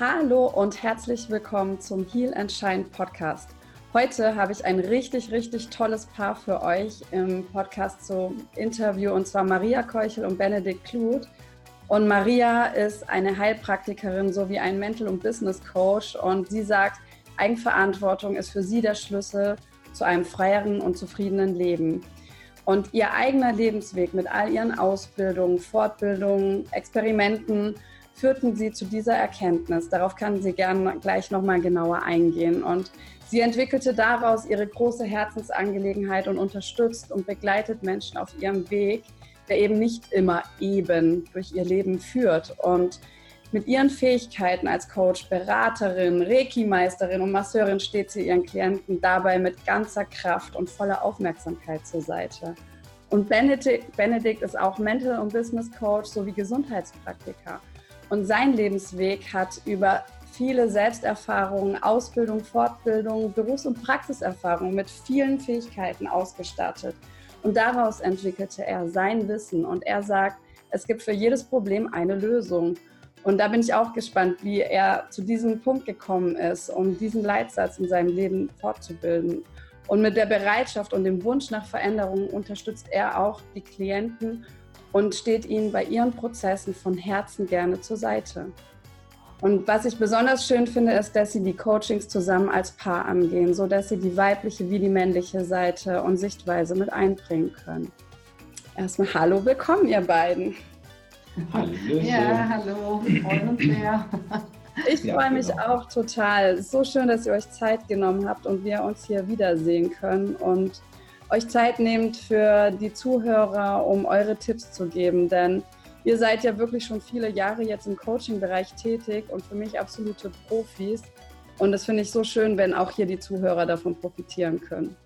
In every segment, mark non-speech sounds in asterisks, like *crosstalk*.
Hallo und herzlich willkommen zum Heal and Shine Podcast. Heute habe ich ein richtig, richtig tolles Paar für euch im Podcast zum Interview und zwar Maria Keuchel und Benedikt Kluth. Und Maria ist eine Heilpraktikerin sowie ein Mental- und Business Coach und sie sagt, Eigenverantwortung ist für sie der Schlüssel zu einem freieren und zufriedenen Leben. Und ihr eigener Lebensweg mit all ihren Ausbildungen, Fortbildungen, Experimenten führten sie zu dieser Erkenntnis. Darauf kann sie gerne gleich nochmal genauer eingehen. Und sie entwickelte daraus ihre große Herzensangelegenheit und unterstützt und begleitet Menschen auf ihrem Weg, der eben nicht immer eben durch ihr Leben führt. Und mit ihren Fähigkeiten als Coach, Beraterin, Reiki-Meisterin und Masseurin steht sie ihren Klienten dabei mit ganzer Kraft und voller Aufmerksamkeit zur Seite. Und Benedikt, Benedikt ist auch Mental- und Business Coach sowie Gesundheitspraktiker. Und sein Lebensweg hat über viele Selbsterfahrungen, Ausbildung, Fortbildung, Berufs- und Praxiserfahrung mit vielen Fähigkeiten ausgestattet. Und daraus entwickelte er sein Wissen und er sagt, es gibt für jedes Problem eine Lösung. Und da bin ich auch gespannt, wie er zu diesem Punkt gekommen ist, um diesen Leitsatz in seinem Leben fortzubilden. Und mit der Bereitschaft und dem Wunsch nach Veränderung unterstützt er auch die Klienten und steht ihnen bei ihren Prozessen von Herzen gerne zur Seite. Und was ich besonders schön finde, ist, dass sie die Coachings zusammen als Paar angehen, sodass sie die weibliche wie die männliche Seite und Sichtweise mit einbringen können. Erstmal Hallo, willkommen, ihr beiden. Hallo. Ja, hallo, freuen uns sehr. Ich ja, freue mich genau. auch total. So schön, dass ihr euch Zeit genommen habt und wir uns hier wiedersehen können und euch Zeit nehmt für die Zuhörer, um eure Tipps zu geben. Denn ihr seid ja wirklich schon viele Jahre jetzt im Coaching-Bereich tätig und für mich absolute Profis. Und das finde ich so schön, wenn auch hier die Zuhörer davon profitieren können.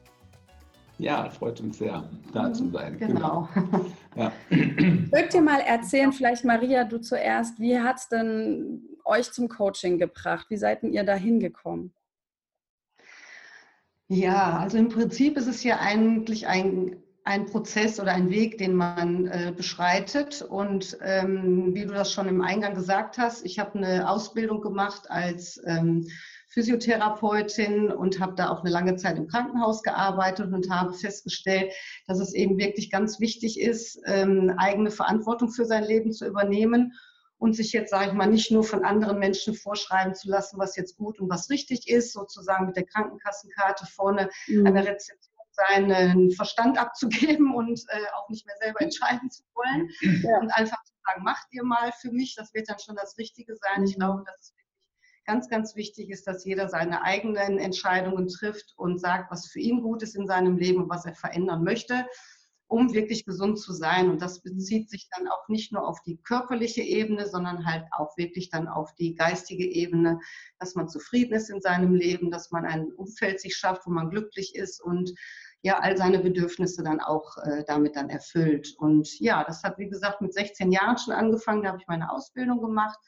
Ja, freut uns sehr, da zu sein. Genau. genau. *laughs* Ja. Mögt ihr mal erzählen, vielleicht Maria, du zuerst, wie hat es denn euch zum Coaching gebracht? Wie seid ihr da hingekommen? Ja, also im Prinzip ist es ja eigentlich ein, ein Prozess oder ein Weg, den man äh, beschreitet. Und ähm, wie du das schon im Eingang gesagt hast, ich habe eine Ausbildung gemacht als ähm, Physiotherapeutin und habe da auch eine lange Zeit im Krankenhaus gearbeitet und habe festgestellt, dass es eben wirklich ganz wichtig ist, ähm, eigene Verantwortung für sein Leben zu übernehmen und sich jetzt, sage ich mal, nicht nur von anderen Menschen vorschreiben zu lassen, was jetzt gut und was richtig ist, sozusagen mit der Krankenkassenkarte vorne mhm. an der Rezeption seinen Verstand abzugeben *laughs* und äh, auch nicht mehr selber entscheiden zu wollen ja. und einfach zu sagen, macht ihr mal für mich, das wird dann schon das Richtige sein. Ich mhm. glaube, dass es ganz, ganz wichtig ist, dass jeder seine eigenen Entscheidungen trifft und sagt, was für ihn gut ist in seinem Leben und was er verändern möchte, um wirklich gesund zu sein. Und das bezieht sich dann auch nicht nur auf die körperliche Ebene, sondern halt auch wirklich dann auf die geistige Ebene, dass man zufrieden ist in seinem Leben, dass man ein Umfeld sich schafft, wo man glücklich ist und ja all seine Bedürfnisse dann auch äh, damit dann erfüllt. Und ja, das hat wie gesagt mit 16 Jahren schon angefangen, da habe ich meine Ausbildung gemacht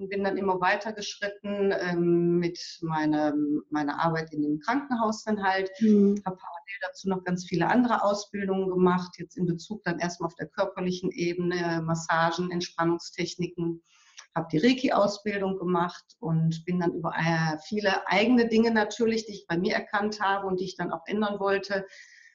und bin dann immer weiter geschritten ähm, mit meiner, meiner Arbeit in dem Krankenhaus dann halt. Mhm. Habe parallel dazu noch ganz viele andere Ausbildungen gemacht, jetzt in Bezug dann erstmal auf der körperlichen Ebene, Massagen, Entspannungstechniken. Habe die Reiki-Ausbildung gemacht und bin dann über äh, viele eigene Dinge natürlich, die ich bei mir erkannt habe und die ich dann auch ändern wollte,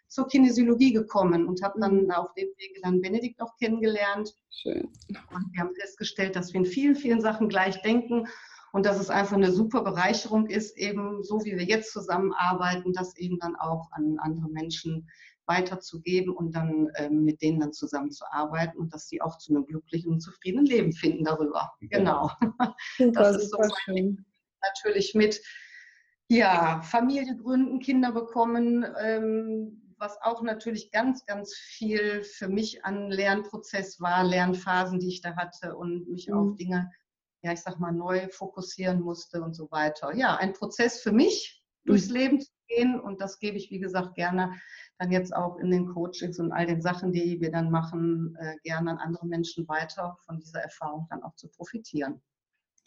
zur Kinesiologie gekommen und habe dann mhm. auf dem Wege dann Benedikt auch kennengelernt. Schön. Und wir haben festgestellt, dass wir in vielen, vielen Sachen gleich denken und dass es einfach eine super Bereicherung ist, eben so wie wir jetzt zusammenarbeiten, das eben dann auch an andere Menschen weiterzugeben und dann ähm, mit denen dann zusammenzuarbeiten und dass sie auch zu einem glücklichen und zufriedenen Leben finden darüber. Genau. *laughs* Super, das ist so natürlich mit ja, Familie gründen, Kinder bekommen, ähm, was auch natürlich ganz, ganz viel für mich an Lernprozess war, Lernphasen, die ich da hatte und mich mhm. auf Dinge, ja, ich sag mal, neu fokussieren musste und so weiter. Ja, ein Prozess für mich, mhm. durchs Leben zu gehen und das gebe ich, wie gesagt, gerne dann jetzt auch in den Coachings und all den Sachen, die wir dann machen, äh, gerne an andere Menschen weiter von dieser Erfahrung dann auch zu profitieren.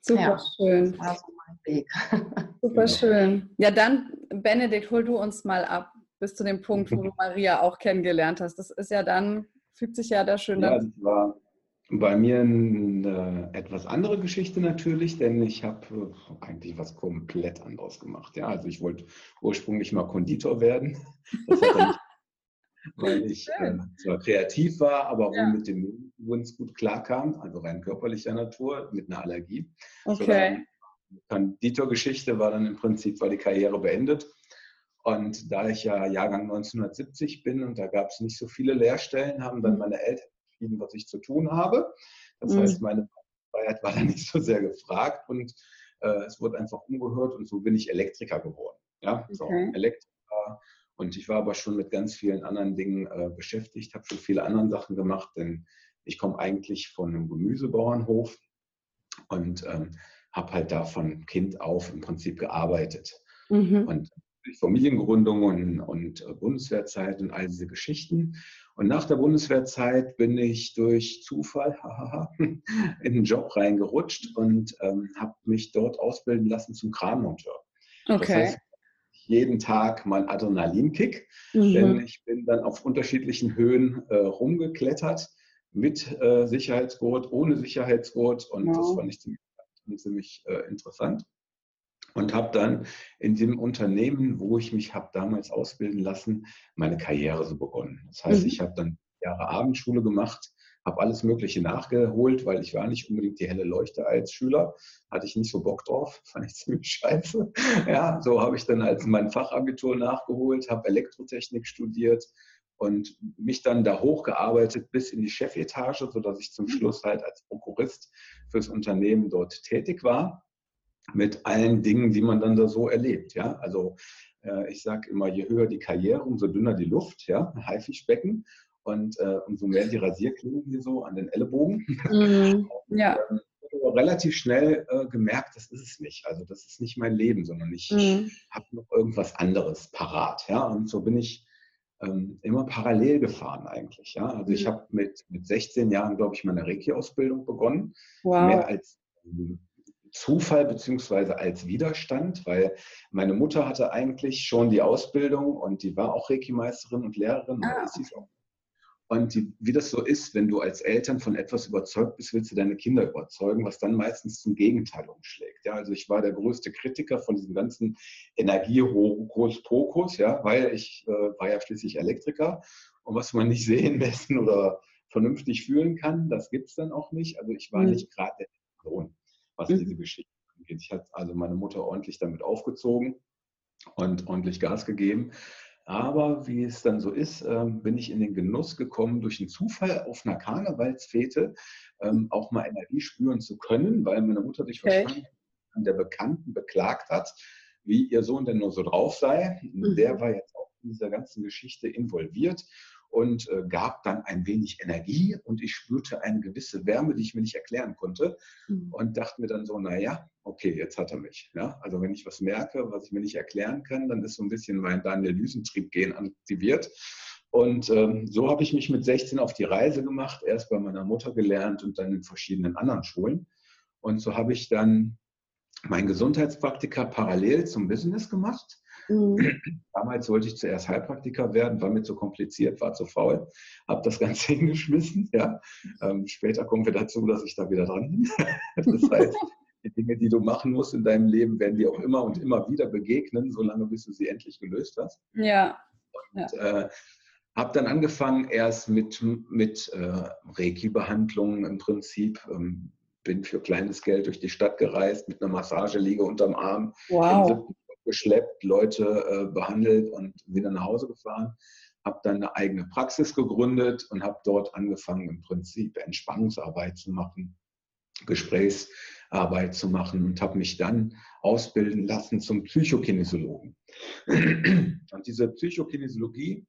Super ja, schön. Das war so mein Weg. *laughs* Super genau. schön. Ja, dann, Benedikt, hol du uns mal ab bis zu dem Punkt, wo du *laughs* Maria auch kennengelernt hast. Das ist ja dann, fügt sich ja da schön Ja, das war, bei mir eine etwas andere Geschichte natürlich, denn ich habe eigentlich was komplett anderes gemacht. Ja, also ich wollte ursprünglich mal Konditor werden. Das hat nicht, *laughs* weil ich äh, zwar kreativ war, aber ja. mit dem Wunsch gut klarkam, also rein körperlicher Natur, mit einer Allergie. Okay. So, Konditorgeschichte war dann im Prinzip, war die Karriere beendet. Und da ich ja Jahrgang 1970 bin und da gab es nicht so viele Lehrstellen, haben dann mhm. meine Eltern entschieden, was ich zu tun habe. Das mhm. heißt, meine Freiheit war da *laughs* nicht so sehr gefragt und äh, es wurde einfach umgehört und so bin ich Elektriker geworden. Ja, okay. so, Elektriker. Und ich war aber schon mit ganz vielen anderen Dingen äh, beschäftigt, habe schon viele andere Sachen gemacht, denn ich komme eigentlich von einem Gemüsebauernhof und ähm, habe halt da von Kind auf im Prinzip gearbeitet. Mhm. Und Familiengründung und, und äh, Bundeswehrzeit und all diese Geschichten. Und nach der Bundeswehrzeit bin ich durch Zufall *laughs* in einen Job reingerutscht und ähm, habe mich dort ausbilden lassen zum Kranmonteur. Okay. Das heißt, jeden Tag mein Adrenalinkick, mhm. denn ich bin dann auf unterschiedlichen Höhen äh, rumgeklettert mit äh, Sicherheitsgurt, ohne Sicherheitsgurt und wow. das fand ich ziemlich, ziemlich äh, interessant und habe dann in dem Unternehmen, wo ich mich habe damals ausbilden lassen, meine Karriere so begonnen. Das heißt, mhm. ich habe dann Jahre Abendschule gemacht, habe alles Mögliche nachgeholt, weil ich war nicht unbedingt die helle Leuchte als Schüler, hatte ich nicht so Bock drauf, *laughs* fand ich ziemlich scheiße. Ja, so habe ich dann als mein Fachabitur nachgeholt, habe Elektrotechnik studiert und mich dann da hochgearbeitet bis in die Chefetage, sodass ich zum mhm. Schluss halt als Prokurist fürs Unternehmen dort tätig war mit allen Dingen, die man dann da so erlebt. Ja? Also äh, ich sage immer, je höher die Karriere, umso dünner die Luft, ja? Haifischbecken und äh, umso mehr die Rasierklingen hier so an den Ellenbogen. Mhm. *laughs* ja. Und, äh, relativ schnell äh, gemerkt, das ist es nicht. Also das ist nicht mein Leben, sondern ich mhm. habe noch irgendwas anderes parat. Ja? Und so bin ich ähm, immer parallel gefahren eigentlich. Ja? Also mhm. ich habe mit, mit 16 Jahren, glaube ich, meine Reiki-Ausbildung begonnen. Wow. Mehr als ähm, Zufall beziehungsweise als Widerstand, weil meine Mutter hatte eigentlich schon die Ausbildung und die war auch Reiki-Meisterin und Lehrerin. Ah. Und die, wie das so ist, wenn du als Eltern von etwas überzeugt bist, willst du deine Kinder überzeugen, was dann meistens zum Gegenteil umschlägt. Ja, also ich war der größte Kritiker von diesem ganzen Energie-Hokus-Pokus, ja, weil ich äh, war ja schließlich Elektriker und was man nicht sehen, messen oder vernünftig fühlen kann, das gibt es dann auch nicht. Also ich war mhm. nicht gerade der Sohn was mhm. diese Geschichte angeht. Ich hatte also meine Mutter ordentlich damit aufgezogen und ordentlich Gas gegeben. Aber wie es dann so ist, ähm, bin ich in den Genuss gekommen, durch einen Zufall auf einer Karnevalsfete ähm, auch mal Energie spüren zu können, weil meine Mutter sich okay. wahrscheinlich an der Bekannten beklagt hat, wie ihr Sohn denn nur so drauf sei. Mhm. Der war jetzt auch in dieser ganzen Geschichte involviert und äh, gab dann ein wenig Energie und ich spürte eine gewisse Wärme, die ich mir nicht erklären konnte mhm. und dachte mir dann so, naja, okay, jetzt hat er mich. Ja? Also wenn ich was merke, was ich mir nicht erklären kann, dann ist so ein bisschen mein Daniel-Düsentrieb-Gen aktiviert. Und ähm, so habe ich mich mit 16 auf die Reise gemacht, erst bei meiner Mutter gelernt und dann in verschiedenen anderen Schulen. Und so habe ich dann mein Gesundheitspraktiker parallel zum Business gemacht Mhm. Damals wollte ich zuerst Heilpraktiker werden, war mir zu kompliziert, war zu faul, habe das *laughs* Ganze hingeschmissen. Ja. Ähm, später kommen wir dazu, dass ich da wieder dran bin. *laughs* das heißt, die Dinge, die du machen musst in deinem Leben, werden dir auch immer und immer wieder begegnen, solange bis du sie endlich gelöst hast. Ja. Und, ja. Äh, habe dann angefangen erst mit, mit äh, Reiki-Behandlungen im Prinzip. Ähm, bin für kleines Geld durch die Stadt gereist mit einer Massageliege unterm Arm. Wow geschleppt, Leute äh, behandelt und wieder nach Hause gefahren. Habe dann eine eigene Praxis gegründet und habe dort angefangen, im Prinzip Entspannungsarbeit zu machen, Gesprächsarbeit zu machen und habe mich dann ausbilden lassen zum Psychokinesiologen. *clears throat* Und diese Psychokinesiologie,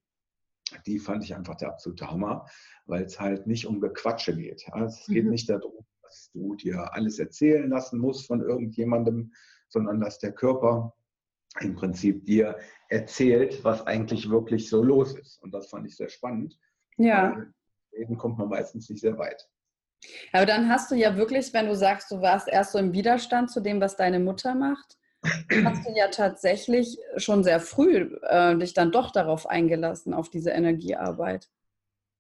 die fand ich einfach der absolute Hammer, weil es halt nicht um Gequatsche geht. Es geht mhm. nicht darum, dass du dir alles erzählen lassen musst von irgendjemandem, sondern dass der Körper im Prinzip dir erzählt, was eigentlich wirklich so los ist. Und das fand ich sehr spannend. Ja. Eben kommt man meistens nicht sehr weit. Aber dann hast du ja wirklich, wenn du sagst, du warst erst so im Widerstand zu dem, was deine Mutter macht, hast du ja tatsächlich schon sehr früh äh, dich dann doch darauf eingelassen, auf diese Energiearbeit.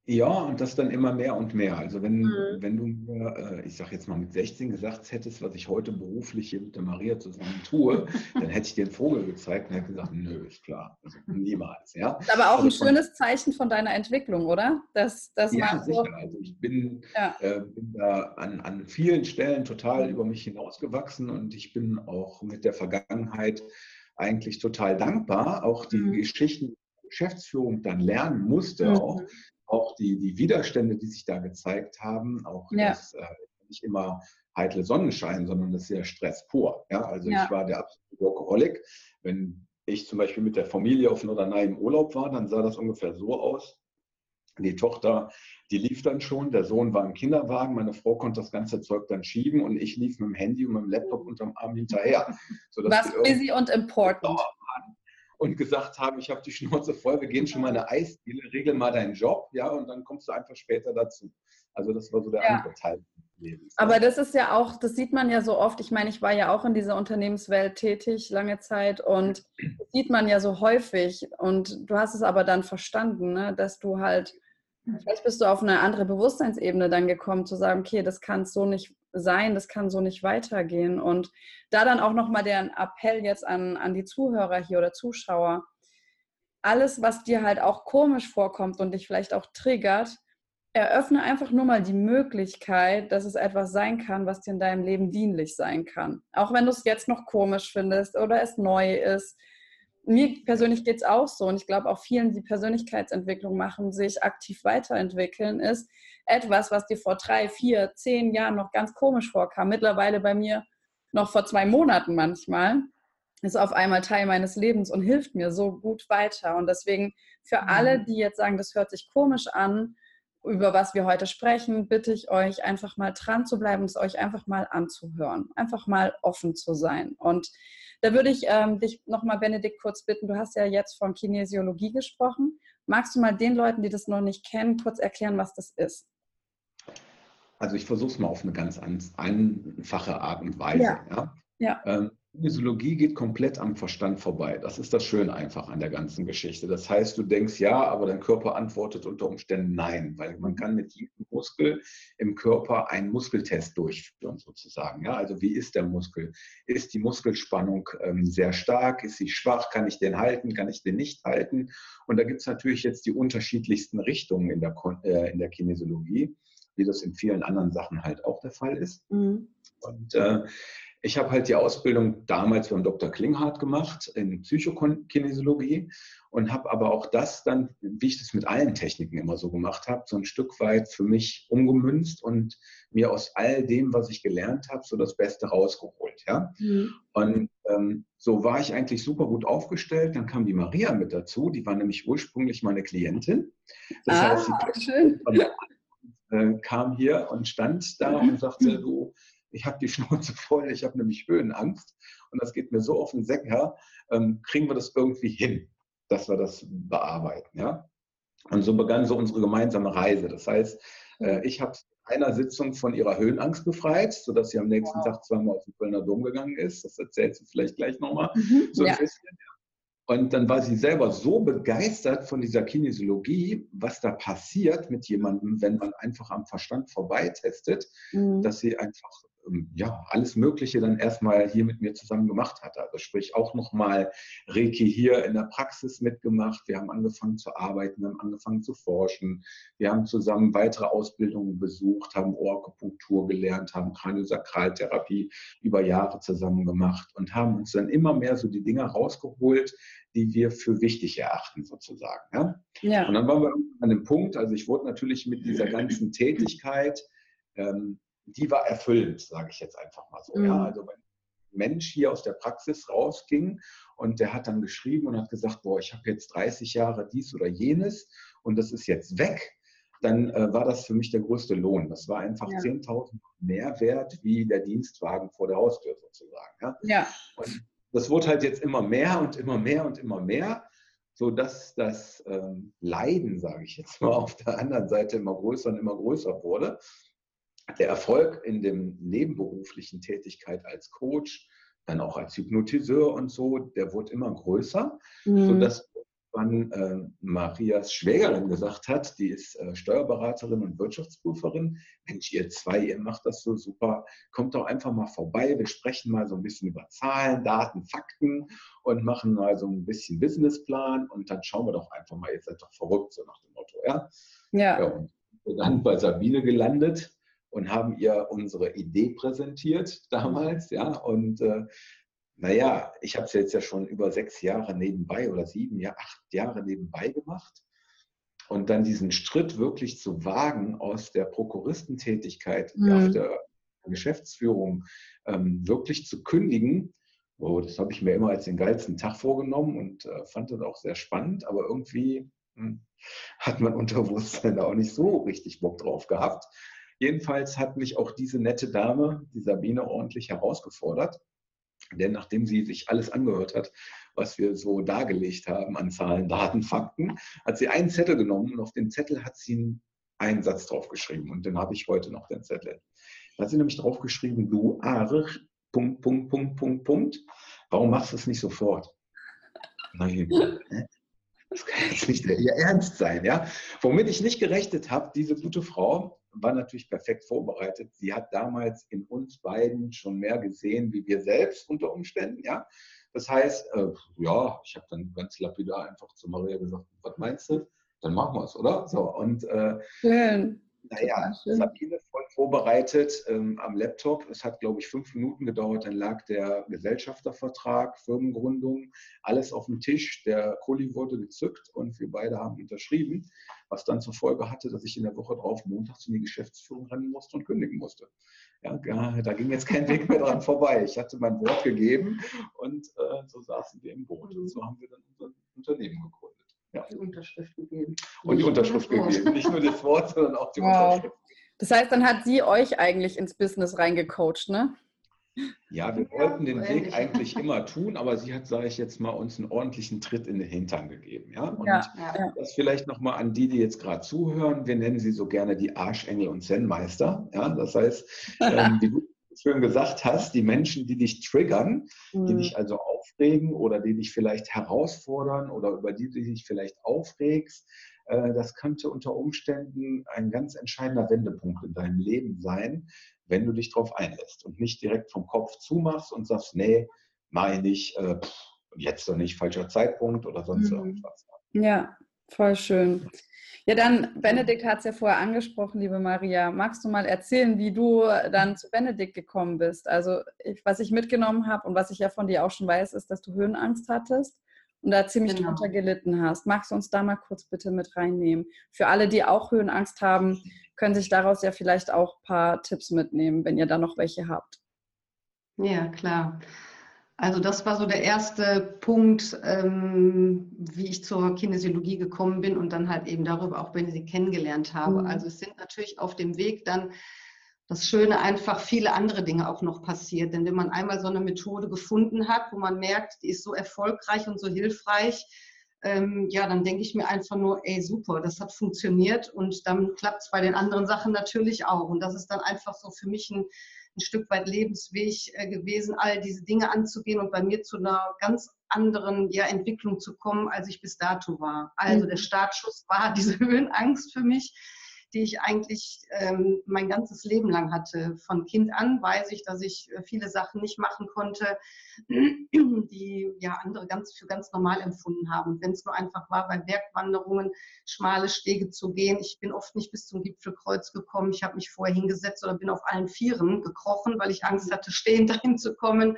Ja, und das dann immer mehr und mehr. Also wenn, mhm. wenn du mir, äh, ich sage jetzt mal mit 16 gesagt hättest, was ich heute beruflich hier mit der Maria zusammen tue, *laughs* dann hätte ich dir einen Vogel gezeigt und hätte gesagt, nö, ist klar, also niemals. Ja? Ist aber auch also ein schönes Zeichen von deiner Entwicklung, oder? Dass, dass ja, sicher. So also ich bin, ja. äh, bin da an, an vielen Stellen total über mich hinausgewachsen und ich bin auch mit der Vergangenheit eigentlich total dankbar. Auch die mhm. Geschichten Geschäftsführung dann lernen musste, mhm. auch, auch die, die Widerstände, die sich da gezeigt haben, auch ja. das äh, nicht immer heitle Sonnenschein, sondern das ist ja Stress pur. Ja? Also ja. ich war der absolute Workaholic. Wenn ich zum Beispiel mit der Familie auf Norderney im Urlaub war, dann sah das ungefähr so aus. Die Tochter, die lief dann schon, der Sohn war im Kinderwagen, meine Frau konnte das ganze Zeug dann schieben und ich lief mit dem Handy und mit dem Laptop unterm Arm hinterher. Was busy und important und gesagt haben, ich habe die Schnauze voll, wir gehen schon mal eine Eisdiele, regel mal deinen Job, ja, und dann kommst du einfach später dazu. Also das war so der ja. andere Teil. Lebens. Aber das ist ja auch, das sieht man ja so oft. Ich meine, ich war ja auch in dieser Unternehmenswelt tätig lange Zeit und das sieht man ja so häufig. Und du hast es aber dann verstanden, ne, dass du halt, vielleicht bist du auf eine andere Bewusstseinsebene dann gekommen, zu sagen, okay, das kann so nicht sein, das kann so nicht weitergehen. Und da dann auch nochmal der Appell jetzt an, an die Zuhörer hier oder Zuschauer. Alles, was dir halt auch komisch vorkommt und dich vielleicht auch triggert, eröffne einfach nur mal die Möglichkeit, dass es etwas sein kann, was dir in deinem Leben dienlich sein kann. Auch wenn du es jetzt noch komisch findest oder es neu ist. Mir persönlich geht es auch so und ich glaube auch vielen, die Persönlichkeitsentwicklung machen, sich aktiv weiterentwickeln, ist, etwas, was dir vor drei, vier, zehn Jahren noch ganz komisch vorkam, mittlerweile bei mir noch vor zwei Monaten manchmal, ist auf einmal Teil meines Lebens und hilft mir so gut weiter. Und deswegen für mhm. alle, die jetzt sagen, das hört sich komisch an, über was wir heute sprechen, bitte ich euch einfach mal dran zu bleiben, es euch einfach mal anzuhören, einfach mal offen zu sein. Und da würde ich ähm, dich nochmal, Benedikt, kurz bitten, du hast ja jetzt von Kinesiologie gesprochen. Magst du mal den Leuten, die das noch nicht kennen, kurz erklären, was das ist? Also ich versuche es mal auf eine ganz einfache Art und Weise. Ja. ja? ja. Ähm, Kinesiologie geht komplett am Verstand vorbei. Das ist das Schöne einfach an der ganzen Geschichte. Das heißt, du denkst ja, aber dein Körper antwortet unter Umständen nein, weil man kann mit jedem Muskel im Körper einen Muskeltest durchführen sozusagen. Ja, also wie ist der Muskel? Ist die Muskelspannung ähm, sehr stark? Ist sie schwach? Kann ich den halten? Kann ich den nicht halten? Und da gibt es natürlich jetzt die unterschiedlichsten Richtungen in der, äh, in der Kinesiologie wie das in vielen anderen Sachen halt auch der Fall ist. Mhm. Und äh, ich habe halt die Ausbildung damals beim Dr. Klinghardt gemacht in Psychokinesiologie und habe aber auch das dann, wie ich das mit allen Techniken immer so gemacht habe, so ein Stück weit für mich umgemünzt und mir aus all dem, was ich gelernt habe, so das Beste rausgeholt. Ja? Mhm. Und ähm, so war ich eigentlich super gut aufgestellt. Dann kam die Maria mit dazu, die war nämlich ursprünglich meine Klientin. Das ah, heißt, sie schön *laughs* äh, kam hier und stand da und sagte, *laughs* du, ich habe die *laughs* Schnauze voll, ich habe nämlich Höhenangst und das geht mir so auf den Säcker, ähm, kriegen wir das irgendwie hin, dass wir das bearbeiten. Ja? Und so begann so unsere gemeinsame Reise. Das heißt, äh, ich habe einer Sitzung von ihrer Höhenangst befreit, sodass sie am nächsten wow. Tag zweimal auf den Kölner Dom gegangen ist. Das erzählt sie vielleicht gleich nochmal. Mhm, so ja. Und dann war sie selber so begeistert von dieser Kinesiologie, was da passiert mit jemandem, wenn man einfach am Verstand vorbeitestet, mhm. dass sie einfach ja, alles Mögliche dann erstmal hier mit mir zusammen gemacht hat. Also sprich auch nochmal Reiki hier in der Praxis mitgemacht. Wir haben angefangen zu arbeiten, wir haben angefangen zu forschen. Wir haben zusammen weitere Ausbildungen besucht, haben Ohrkupunktur gelernt, haben Kraniosakraltherapie über Jahre zusammen gemacht und haben uns dann immer mehr so die Dinge rausgeholt, die wir für wichtig erachten sozusagen. Ja? ja. Und dann waren wir an dem Punkt, also ich wurde natürlich mit dieser ganzen Tätigkeit ähm, die war erfüllend, sage ich jetzt einfach mal so. Mhm. Ja, also wenn ein Mensch hier aus der Praxis rausging und der hat dann geschrieben und hat gesagt, boah, ich habe jetzt 30 Jahre dies oder jenes und das ist jetzt weg, dann äh, war das für mich der größte Lohn. Das war einfach ja. 10.000 mehr wert wie der Dienstwagen vor der Haustür sozusagen. Ja? ja. Und das wurde halt jetzt immer mehr und immer mehr und immer mehr, sodass das ähm, Leiden, sage ich jetzt mal, auf der anderen Seite immer größer und immer größer wurde der Erfolg in dem nebenberuflichen Tätigkeit als Coach, dann auch als Hypnotiseur und so, der wurde immer größer, mhm. sodass irgendwann äh, Marias Schwägerin gesagt hat, die ist äh, Steuerberaterin und Wirtschaftsprüferin, Mensch, ihr zwei, ihr macht das so super, kommt doch einfach mal vorbei, wir sprechen mal so ein bisschen über Zahlen, Daten, Fakten und machen mal so ein bisschen Businessplan und dann schauen wir doch einfach mal, ihr seid doch verrückt, so nach dem Motto, ja. Ja. ja und dann bei Sabine gelandet und haben ihr unsere Idee präsentiert *laughs* damals, ja, und äh, naja, ich habe es jetzt ja schon über sechs Jahre nebenbei oder sieben, ja, acht Jahre nebenbei gemacht. Und dann diesen Schritt wirklich zu wagen aus der Prokuristentätigkeit mhm. auf der Geschäftsführung ähm, wirklich zu kündigen, oh, das habe ich mir immer als den geilsten Tag vorgenommen und äh, fand das auch sehr spannend, aber irgendwie hm, hat mein Unterbewusstsein da auch nicht so richtig Bock drauf gehabt. Jedenfalls hat mich auch diese nette Dame, die Sabine, ordentlich herausgefordert. Denn nachdem sie sich alles angehört hat, was wir so dargelegt haben an Zahlen, Daten, Fakten, hat sie einen Zettel genommen und auf den Zettel hat sie einen Satz draufgeschrieben. Und den habe ich heute noch, den Zettel. Da hat sie nämlich draufgeschrieben, du Arich, Punkt, Punkt, Punkt, Punkt, Punkt. Warum machst du es nicht sofort? Nein, das kann jetzt nicht ihr Ernst sein, ja? Womit ich nicht gerechnet habe, diese gute Frau war natürlich perfekt vorbereitet. Sie hat damals in uns beiden schon mehr gesehen, wie wir selbst unter Umständen, ja? Das heißt, äh, ja, ich habe dann ganz lapidar einfach zu Maria gesagt, was meinst du? Dann machen wir es, oder? So, und äh, Schön. Naja, Sabine voll vorbereitet ähm, am Laptop. Es hat, glaube ich, fünf Minuten gedauert. Dann lag der Gesellschaftervertrag, Firmengründung, alles auf dem Tisch. Der Kuli wurde gezückt und wir beide haben unterschrieben, was dann zur Folge hatte, dass ich in der Woche drauf montags in die Geschäftsführung rennen musste und kündigen musste. Ja, da ging jetzt kein Weg mehr dran vorbei. Ich hatte mein Wort gegeben und äh, so saßen wir im Boot. Und so haben wir dann unser Unternehmen gegründet ja. die Unterschrift gegeben. Und die Unterschrift gegeben. Nicht nur das *laughs* Wort, sondern auch die wow. Unterschrift. Das heißt, dann hat sie euch eigentlich ins Business reingecoacht, ne? Ja, wir wollten den Weg eigentlich immer tun, aber sie hat, sage ich jetzt mal, uns einen ordentlichen Tritt in den Hintern gegeben. Ja? Und ja, ja. das vielleicht nochmal an die, die jetzt gerade zuhören. Wir nennen sie so gerne die Arschengel und Zen-Meister. Ja? Das heißt, *laughs* ähm, wie du schön gesagt hast, die Menschen, die dich triggern, mhm. die dich also aufregen oder die dich vielleicht herausfordern oder über die du dich vielleicht aufregst, äh, das könnte unter Umständen ein ganz entscheidender Wendepunkt in deinem Leben sein, wenn du dich darauf einlässt und nicht direkt vom Kopf zumachst und sagst, nee, meine ich, äh, jetzt doch nicht, falscher Zeitpunkt oder sonst mhm. irgendwas. Ja, voll schön. Ja, dann, Benedikt hat es ja vorher angesprochen, liebe Maria. Magst du mal erzählen, wie du dann zu Benedikt gekommen bist? Also, ich, was ich mitgenommen habe und was ich ja von dir auch schon weiß, ist, dass du Höhenangst hattest und da ziemlich genau. drunter gelitten hast. Magst du uns da mal kurz bitte mit reinnehmen? Für alle, die auch Höhenangst haben, können sich daraus ja vielleicht auch ein paar Tipps mitnehmen, wenn ihr da noch welche habt. Ja, klar. Also das war so der erste Punkt, ähm, wie ich zur Kinesiologie gekommen bin und dann halt eben darüber auch, wenn ich sie kennengelernt habe. Mhm. Also es sind natürlich auf dem Weg dann das Schöne einfach viele andere Dinge auch noch passiert. Denn wenn man einmal so eine Methode gefunden hat, wo man merkt, die ist so erfolgreich und so hilfreich, ähm, ja, dann denke ich mir einfach nur, ey, super, das hat funktioniert und dann klappt es bei den anderen Sachen natürlich auch. Und das ist dann einfach so für mich ein ein Stück weit Lebensweg äh, gewesen, all diese Dinge anzugehen und bei mir zu einer ganz anderen ja, Entwicklung zu kommen, als ich bis dato war. Also mhm. der Startschuss war *laughs* diese Höhenangst für mich die ich eigentlich ähm, mein ganzes Leben lang hatte. Von Kind an weiß ich, dass ich äh, viele Sachen nicht machen konnte, *clears throat* die ja andere ganz für ganz normal empfunden haben. Wenn es nur einfach war, bei Bergwanderungen schmale Stege zu gehen. Ich bin oft nicht bis zum Gipfelkreuz gekommen. Ich habe mich vorher hingesetzt oder bin auf allen Vieren gekrochen, weil ich Angst hatte, stehend *laughs* dahin zu kommen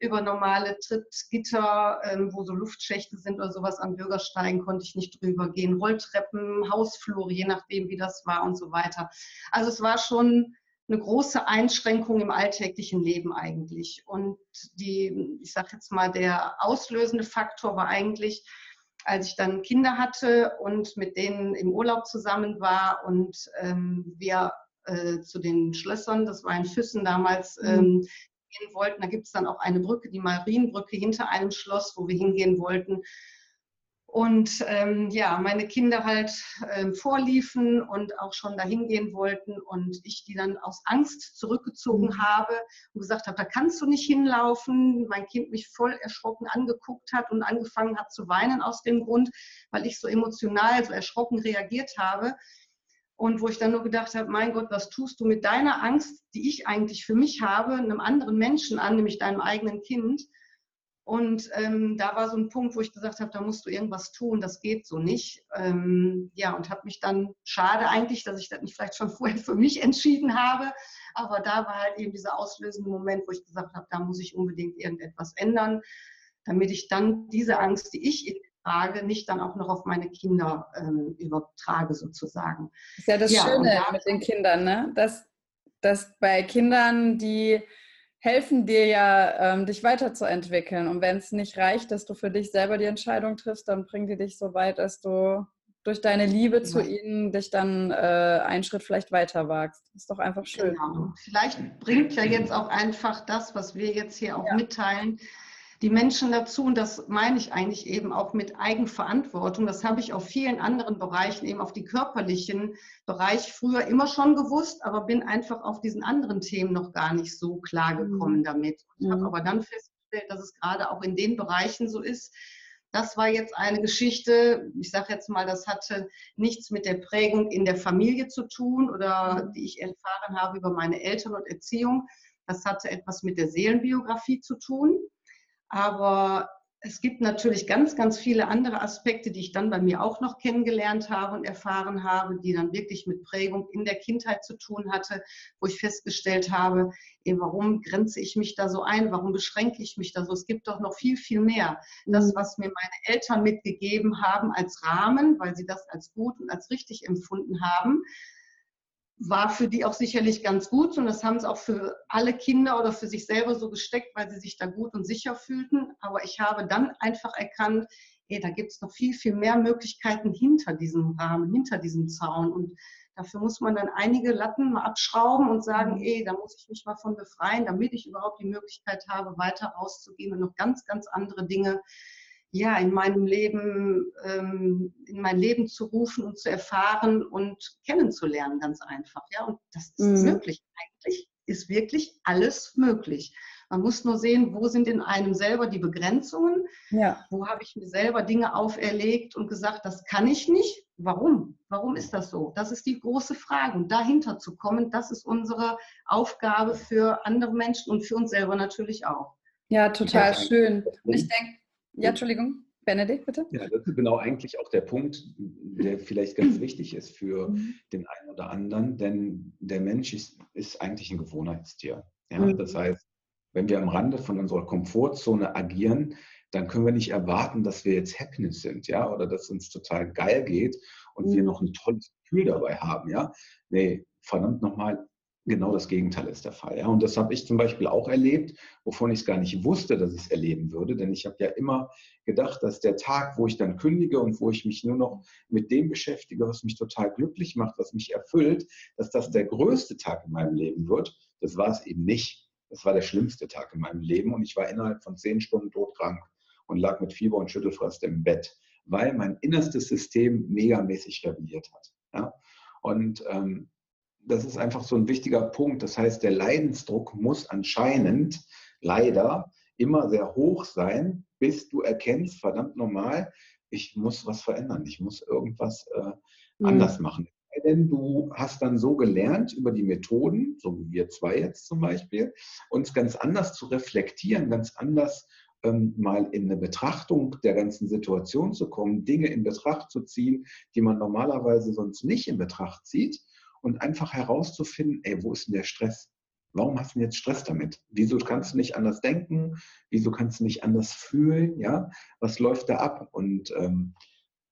über normale Trittgitter, ähm, wo so Luftschächte sind oder sowas an Bürgersteigen, konnte ich nicht drüber gehen. Rolltreppen, Hausflure, je nachdem, wie das war und so weiter. Also es war schon eine große Einschränkung im alltäglichen Leben eigentlich. Und die, ich sage jetzt mal, der auslösende Faktor war eigentlich, als ich dann Kinder hatte und mit denen im Urlaub zusammen war und ähm, wir äh, zu den Schlössern, das war in Füssen damals, mhm. ähm, gehen wollten. Da gibt es dann auch eine Brücke, die Marienbrücke hinter einem Schloss, wo wir hingehen wollten. Und ähm, ja, meine Kinder halt ähm, vorliefen und auch schon dahin gehen wollten und ich die dann aus Angst zurückgezogen mhm. habe und gesagt habe, da kannst du nicht hinlaufen. Mein Kind mich voll erschrocken angeguckt hat und angefangen hat zu weinen aus dem Grund, weil ich so emotional, so erschrocken reagiert habe. Und wo ich dann nur gedacht habe, mein Gott, was tust du mit deiner Angst, die ich eigentlich für mich habe, einem anderen Menschen an, nämlich deinem eigenen Kind? Und ähm, da war so ein Punkt, wo ich gesagt habe, da musst du irgendwas tun, das geht so nicht. Ähm, ja, und habe mich dann, schade eigentlich, dass ich das nicht vielleicht schon *laughs* vorher für mich entschieden habe, aber da war halt eben dieser auslösende Moment, wo ich gesagt habe, da muss ich unbedingt irgendetwas ändern, damit ich dann diese Angst, die ich trage, nicht dann auch noch auf meine Kinder ähm, übertrage sozusagen. Das ist ja das ja, Schöne mit den Kindern, ne? dass, dass bei Kindern, die helfen dir ja, ähm, dich weiterzuentwickeln. Und wenn es nicht reicht, dass du für dich selber die Entscheidung triffst, dann bringen die dich so weit, dass du durch deine Liebe zu ihnen dich dann äh, einen Schritt vielleicht weiter wagst. Ist doch einfach schön. Genau. Vielleicht bringt ja jetzt auch einfach das, was wir jetzt hier auch ja. mitteilen, die Menschen dazu, und das meine ich eigentlich eben auch mit Eigenverantwortung, das habe ich auf vielen anderen Bereichen, eben auf die körperlichen Bereich früher immer schon gewusst, aber bin einfach auf diesen anderen Themen noch gar nicht so klar gekommen mhm. damit. Ich mhm. habe aber dann festgestellt, dass es gerade auch in den Bereichen so ist, das war jetzt eine Geschichte, ich sage jetzt mal, das hatte nichts mit der Prägung in der Familie zu tun oder mhm. die ich erfahren habe über meine Eltern und Erziehung. Das hatte etwas mit der Seelenbiografie zu tun. Aber es gibt natürlich ganz, ganz viele andere Aspekte, die ich dann bei mir auch noch kennengelernt habe und erfahren habe, die dann wirklich mit Prägung in der Kindheit zu tun hatte, wo ich festgestellt habe, ey, warum grenze ich mich da so ein? Warum beschränke ich mich da so? Es gibt doch noch viel, viel mehr. Das, mhm. was mir meine Eltern mitgegeben haben als Rahmen, weil sie das als gut und als richtig empfunden haben, war für die auch sicherlich ganz gut und das haben sie auch für alle Kinder oder für sich selber so gesteckt, weil sie sich da gut und sicher fühlten. Aber ich habe dann einfach erkannt, ey, da gibt es noch viel, viel mehr Möglichkeiten hinter diesem Rahmen, hinter diesem Zaun. Und dafür muss man dann einige Latten mal abschrauben und sagen, mhm. ey, da muss ich mich mal von befreien, damit ich überhaupt die Möglichkeit habe, weiter rauszugehen und noch ganz, ganz andere Dinge ja, in meinem Leben, ähm, in mein Leben zu rufen und zu erfahren und kennenzulernen, ganz einfach. Ja, und das ist mhm. möglich. Eigentlich ist wirklich alles möglich. Man muss nur sehen, wo sind in einem selber die Begrenzungen? Ja. Wo habe ich mir selber Dinge auferlegt und gesagt, das kann ich nicht? Warum? Warum ist das so? Das ist die große Frage. Und dahinter zu kommen, das ist unsere Aufgabe für andere Menschen und für uns selber natürlich auch. Ja, total schön. Und ich denke, ja, Entschuldigung. Benedikt, bitte. Ja, das ist genau eigentlich auch der Punkt, der vielleicht ganz *clears throat* wichtig ist für mhm. den einen oder anderen, denn der Mensch ist, ist eigentlich ein Gewohnheitstier. Ja? Mhm. Das heißt, wenn wir am Rande von unserer Komfortzone agieren, dann können wir nicht erwarten, dass wir jetzt Happiness sind, ja, oder dass uns total geil geht und mhm. wir noch ein tolles Gefühl dabei haben, ja. Nee, verdammt nochmal, genau das Gegenteil ist der Fall. Ja? Und das habe ich zum Beispiel auch erlebt, wovon ich es gar nicht wusste, dass ich es erleben würde. Denn ich habe ja immer gedacht, dass der Tag, wo ich dann kündige und wo ich mich nur noch mit dem beschäftige, was mich total glücklich macht, was mich erfüllt, dass das der größte Tag in meinem Leben wird. Das war es eben nicht. Das war der schlimmste Tag in meinem Leben und ich war innerhalb von zehn Stunden todkrank und lag mit Fieber und Schüttelfrost im Bett, weil mein innerstes System megamäßig rebelliert hat. Ja? Und ähm, das ist einfach so ein wichtiger Punkt. Das heißt, der Leidensdruck muss anscheinend leider immer sehr hoch sein, bis du erkennst, verdammt normal, ich muss was verändern, ich muss irgendwas äh, mhm. anders machen. Denn du hast dann so gelernt über die Methoden, so wie wir zwei jetzt zum Beispiel, uns ganz anders zu reflektieren, ganz anders ähm, mal in eine Betrachtung der ganzen Situation zu kommen, Dinge in Betracht zu ziehen, die man normalerweise sonst nicht in Betracht zieht und einfach herauszufinden, ey, wo ist denn der Stress? Warum hast du jetzt Stress damit? Wieso kannst du nicht anders denken? Wieso kannst du nicht anders fühlen? Ja, was läuft da ab? Und ähm,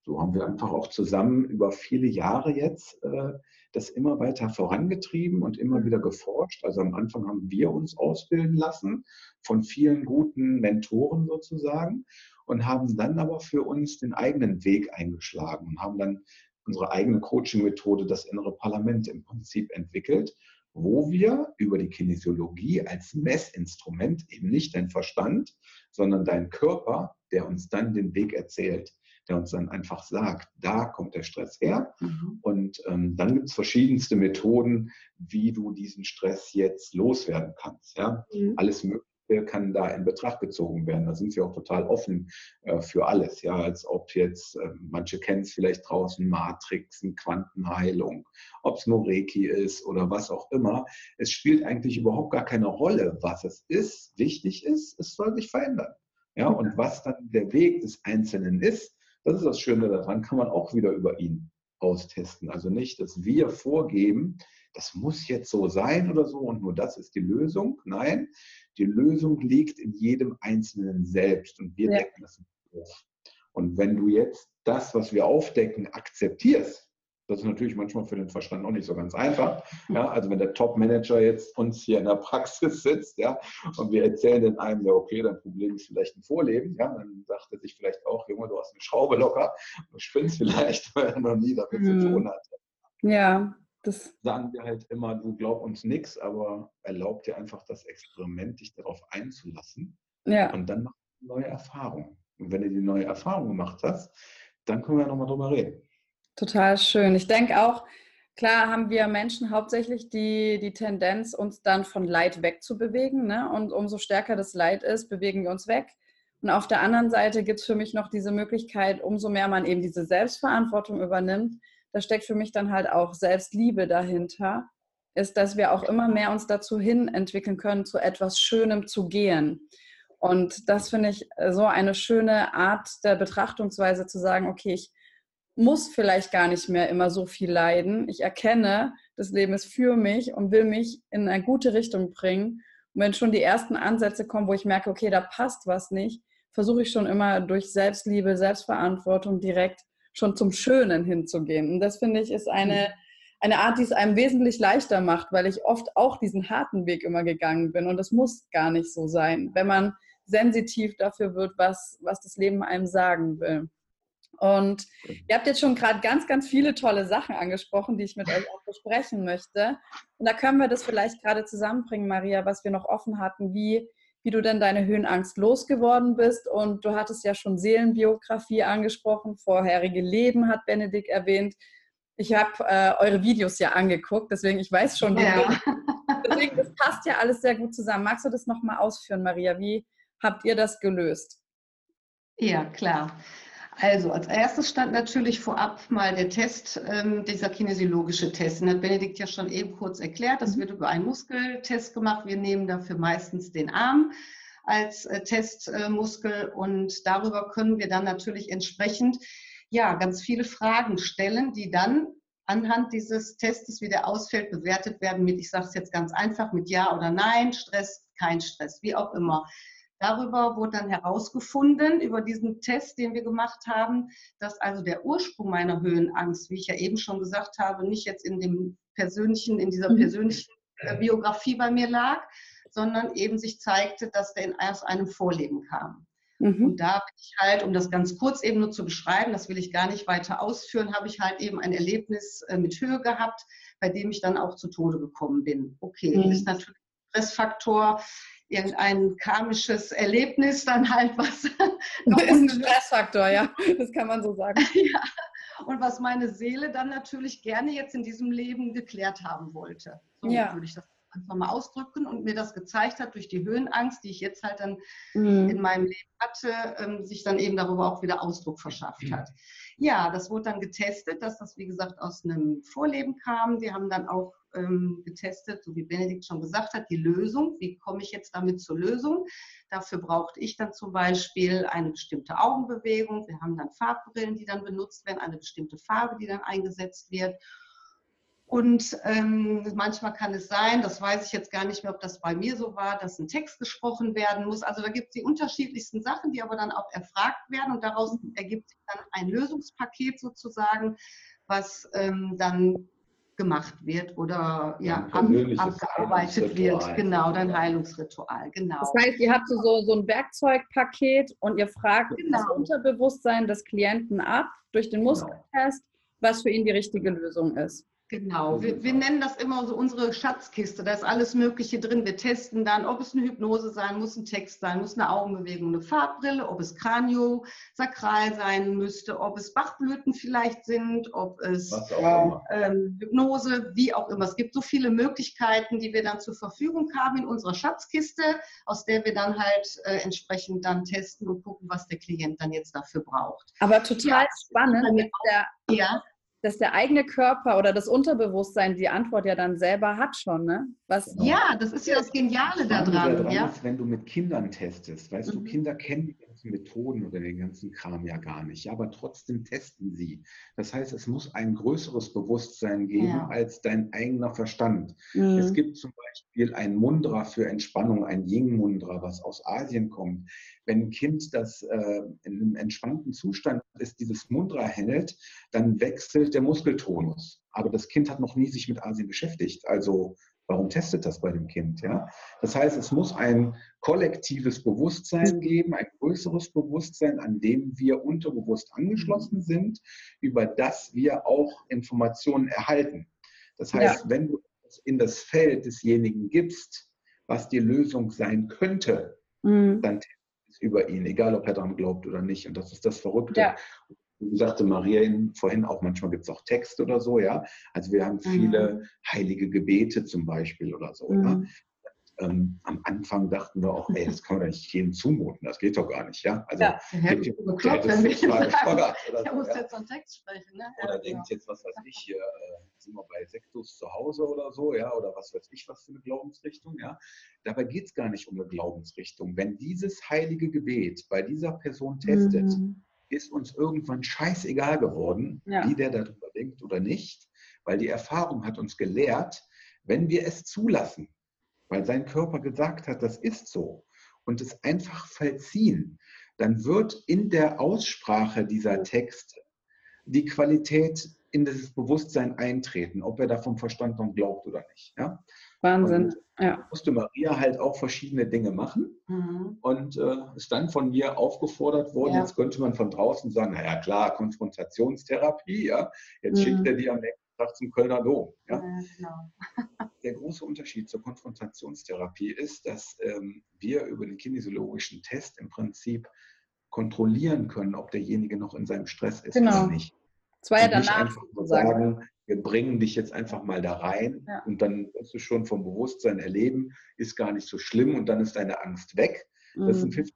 so haben wir einfach auch zusammen über viele Jahre jetzt äh, das immer weiter vorangetrieben und immer wieder geforscht. Also am Anfang haben wir uns ausbilden lassen von vielen guten Mentoren sozusagen und haben dann aber für uns den eigenen Weg eingeschlagen und haben dann unsere eigene Coaching-Methode, das innere Parlament im Prinzip entwickelt, wo wir über die Kinesiologie als Messinstrument eben nicht dein Verstand, sondern dein Körper, der uns dann den Weg erzählt. der uns dann einfach sagt, da kommt der Stress her. Mhm. Und ähm, dann gibt es verschiedenste Methoden, wie du diesen Stress jetzt loswerden kannst. Ja? Mhm. Alles Mögliche kann da in Betracht gezogen werden. Da sind wir auch total offen äh, für alles. Ja, als ob jetzt, äh, manche kennen es vielleicht draußen, Matrixen, Quantenheilung, ob es nur Reiki ist oder was auch immer. Es spielt eigentlich überhaupt gar keine Rolle, was es ist. Wichtig ist, es soll sich verändern. Ja, und was dann der Weg des Einzelnen ist, das ist das Schöne daran, kann man auch wieder über ihn austesten. Also nicht, dass wir vorgeben, das muss jetzt so sein oder so und nur das ist die Lösung. Nein, die Lösung liegt in jedem Einzelnen selbst und wir ja. decken das auf. Und wenn du jetzt das, was wir aufdecken, akzeptierst, das ist natürlich manchmal für den Verstand auch nicht so ganz einfach. Ja, also wenn der Top-Manager jetzt uns hier in der Praxis sitzt, ja, und wir erzählen den einem, ja, okay, dein Problem ist vielleicht ein Vorleben, ja, dann sagt er sich vielleicht auch, Junge, du hast eine Schraube locker, du spinnst vielleicht, *laughs* weil er noch nie damit mhm. zu tun hat. Ja, das sagen wir halt immer, du glaub uns nichts, aber erlaub dir einfach das Experiment, dich darauf einzulassen. Ja. Und dann mach eine neue Erfahrung. Und wenn du die neue Erfahrung gemacht hast, dann können wir ja nochmal drüber reden. Total schön. Ich denke auch, klar haben wir Menschen hauptsächlich die, die Tendenz, uns dann von Leid wegzubewegen. Ne? Und umso stärker das Leid ist, bewegen wir uns weg. Und auf der anderen Seite gibt es für mich noch diese Möglichkeit, umso mehr man eben diese Selbstverantwortung übernimmt, da steckt für mich dann halt auch Selbstliebe dahinter, ist, dass wir auch immer mehr uns dazu hin entwickeln können, zu etwas Schönem zu gehen. Und das finde ich so eine schöne Art der Betrachtungsweise zu sagen, okay, ich muss vielleicht gar nicht mehr immer so viel leiden. Ich erkenne, das Leben ist für mich und will mich in eine gute Richtung bringen. Und wenn schon die ersten Ansätze kommen, wo ich merke, okay, da passt was nicht, versuche ich schon immer durch Selbstliebe, Selbstverantwortung direkt schon zum Schönen hinzugehen. Und das finde ich ist eine, eine Art, die es einem wesentlich leichter macht, weil ich oft auch diesen harten Weg immer gegangen bin. Und das muss gar nicht so sein, wenn man sensitiv dafür wird, was, was das Leben einem sagen will. Und ihr habt jetzt schon gerade ganz, ganz viele tolle Sachen angesprochen, die ich mit euch auch besprechen möchte. Und da können wir das vielleicht gerade zusammenbringen, Maria, was wir noch offen hatten, wie wie du denn deine Höhenangst losgeworden bist. Und du hattest ja schon Seelenbiografie angesprochen, vorherige Leben hat Benedikt erwähnt. Ich habe äh, eure Videos ja angeguckt, deswegen ich weiß schon, ja. deswegen das passt ja alles sehr gut zusammen. Magst du das nochmal ausführen, Maria? Wie habt ihr das gelöst? Ja, klar. Also als erstes stand natürlich vorab mal der Test, ähm, dieser kinesiologische Test. Den hat Benedikt ja schon eben kurz erklärt. Das mhm. wird über einen Muskeltest gemacht. Wir nehmen dafür meistens den Arm als äh, Testmuskel äh, und darüber können wir dann natürlich entsprechend ja ganz viele Fragen stellen, die dann anhand dieses Testes, wie der ausfällt, bewertet werden mit, ich sage es jetzt ganz einfach, mit Ja oder Nein, Stress, kein Stress, wie auch immer. Darüber wurde dann herausgefunden, über diesen Test, den wir gemacht haben, dass also der Ursprung meiner Höhenangst, wie ich ja eben schon gesagt habe, nicht jetzt in dem persönlichen, in dieser mhm. persönlichen äh, Biografie bei mir lag, sondern eben sich zeigte, dass der aus einem Vorleben kam. Mhm. Und da bin ich halt, um das ganz kurz eben nur zu beschreiben, das will ich gar nicht weiter ausführen, habe ich halt eben ein Erlebnis äh, mit Höhe gehabt, bei dem ich dann auch zu Tode gekommen bin. Okay, mhm. ist natürlich ein Stressfaktor irgendein karmisches Erlebnis dann halt was. *laughs* Das ist ein Stressfaktor, *laughs* ja, das kann man so sagen. ja. Und was meine Seele dann natürlich gerne jetzt in diesem Leben geklärt haben wollte. So ja. würde ich das einfach mal ausdrücken und mir das gezeigt hat durch die Höhenangst, die ich jetzt halt dann mhm. in meinem Leben hatte, ähm, sich dann eben darüber auch wieder Ausdruck verschafft mhm. hat. Ja, das wurde dann getestet, dass das wie gesagt aus einem Vorleben kam. Wir haben dann auch ähm, getestet, so wie Benedikt schon gesagt hat, die Lösung. Wie komme ich jetzt damit zur Lösung? Dafür brauchte ich dann zum Beispiel eine bestimmte Augenbewegung. Wir haben dann Farbbrillen, die dann benutzt werden, eine bestimmte Farbe, die dann eingesetzt wird. Und ähm, manchmal kann es sein, das weiß ich jetzt gar nicht mehr, ob das bei mir so war, dass ein Text gesprochen werden muss. Also da gibt es die unterschiedlichsten Sachen, die aber dann auch erfragt werden und daraus ergibt sich dann ein Lösungspaket sozusagen, was ähm, dann gemacht wird oder ja, abgearbeitet wird. Genau, dein Heilungsritual. Genau. Das heißt, ihr habt so, so ein Werkzeugpaket und ihr fragt genau. das Unterbewusstsein des Klienten ab durch den genau. Muskeltest, was für ihn die richtige Lösung ist. Genau, wir, wir, nennen das immer so unsere Schatzkiste. Da ist alles Mögliche drin. Wir testen dann, ob es eine Hypnose sein muss, ein Text sein muss, eine Augenbewegung, eine Farbbrille, ob es Kraniosakral sein müsste, ob es Bachblüten vielleicht sind, ob es ähm, Hypnose, wie auch immer. Es gibt so viele Möglichkeiten, die wir dann zur Verfügung haben in unserer Schatzkiste, aus der wir dann halt äh, entsprechend dann testen und gucken, was der Klient dann jetzt dafür braucht. Aber total ja, spannend, der, ja dass der eigene Körper oder das Unterbewusstsein die Antwort ja dann selber hat schon, ne? Was genau. ja, das ist ja das Geniale daran. daran ja? Ist, wenn du mit Kindern testest, weißt mhm. du, Kinder kennen die ganzen Methoden oder den ganzen Kram ja gar nicht, ja, aber trotzdem testen sie. Das heißt, es muss ein größeres Bewusstsein geben ja. als dein eigener Verstand. Mhm. Es gibt zum Beispiel ein Mundra für Entspannung, ein Ying-Mundra, was aus Asien kommt. Wenn ein Kind, das äh, in einem entspannten Zustand ist, dieses Mundra hält, dann wechselt der Muskeltonus. Aber das Kind hat noch nie sich mit Asien beschäftigt. Also Warum testet das bei dem Kind? Ja? Das heißt, es muss ein kollektives Bewusstsein geben, ein größeres Bewusstsein, an dem wir unterbewusst angeschlossen sind, über das wir auch Informationen erhalten. Das heißt, ja. wenn du in das Feld desjenigen gibst, was die Lösung sein könnte, mhm. dann es über ihn, egal ob er daran glaubt oder nicht. Und das ist das Verrückte. Ja sagte Maria vorhin auch, manchmal gibt es auch Text oder so, ja. Also wir haben viele mhm. heilige Gebete zum Beispiel oder so, mhm. ja. Ähm, am Anfang dachten wir auch, ey, das kann man doch nicht jedem zumuten, das geht doch gar nicht, ja. Also, ja, denkt ihr, bekloppt, wenn wir sagen, oder muss jetzt so einen Text sprechen, ne? Oder ja, denkt genau. jetzt, was weiß ich, hier äh, sind wir bei Sektus zu Hause oder so, ja, oder was weiß ich, was für eine Glaubensrichtung, ja. Dabei geht es gar nicht um eine Glaubensrichtung. Wenn dieses heilige Gebet bei dieser Person testet, mhm ist uns irgendwann scheißegal geworden, ja. wie der darüber denkt oder nicht, weil die Erfahrung hat uns gelehrt, wenn wir es zulassen, weil sein Körper gesagt hat, das ist so, und es einfach vollziehen, dann wird in der Aussprache dieser Texte die Qualität in das Bewusstsein eintreten, ob er da vom Verstand noch glaubt oder nicht. Ja? Wahnsinn. Und ja. musste Maria halt auch verschiedene Dinge machen mhm. und äh, ist dann von mir aufgefordert worden. Ja. Jetzt könnte man von draußen sagen, naja klar, Konfrontationstherapie, ja, jetzt mhm. schickt er die am nächsten Tag zum Kölner Dom. Ja? genau. *laughs* Der große Unterschied zur Konfrontationstherapie ist, dass ähm, wir über den kinesiologischen Test im Prinzip kontrollieren können, ob derjenige noch in seinem Stress ist genau. oder nicht. Es war ja danach einfach sagen, wir bringen dich jetzt einfach mal da rein ja. und dann wirst du schon vom Bewusstsein erleben, ist gar nicht so schlimm und dann ist deine Angst weg. Mhm. Das sind 50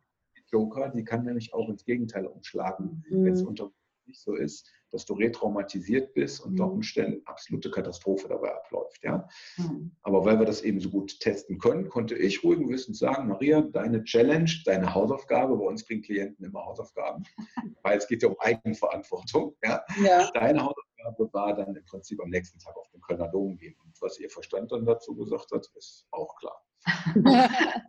Joker, die kann nämlich auch ins Gegenteil umschlagen, mhm. wenn es unter nicht so ist, dass du retraumatisiert bist und unter mhm. Umständen absolute Katastrophe dabei abläuft. Ja? Mhm. Aber weil wir das eben so gut testen können, konnte ich ruhigen Wissens sagen, Maria, deine Challenge, deine Hausaufgabe, bei uns kriegen Klienten immer Hausaufgaben, *laughs* weil es geht ja um Eigenverantwortung. Ja? ja. Deine Hausaufgabe war dann im Prinzip am nächsten Tag auf den Kölner Dom gehen. Und was ihr Verstand dann dazu gesagt hat, ist auch klar. *laughs*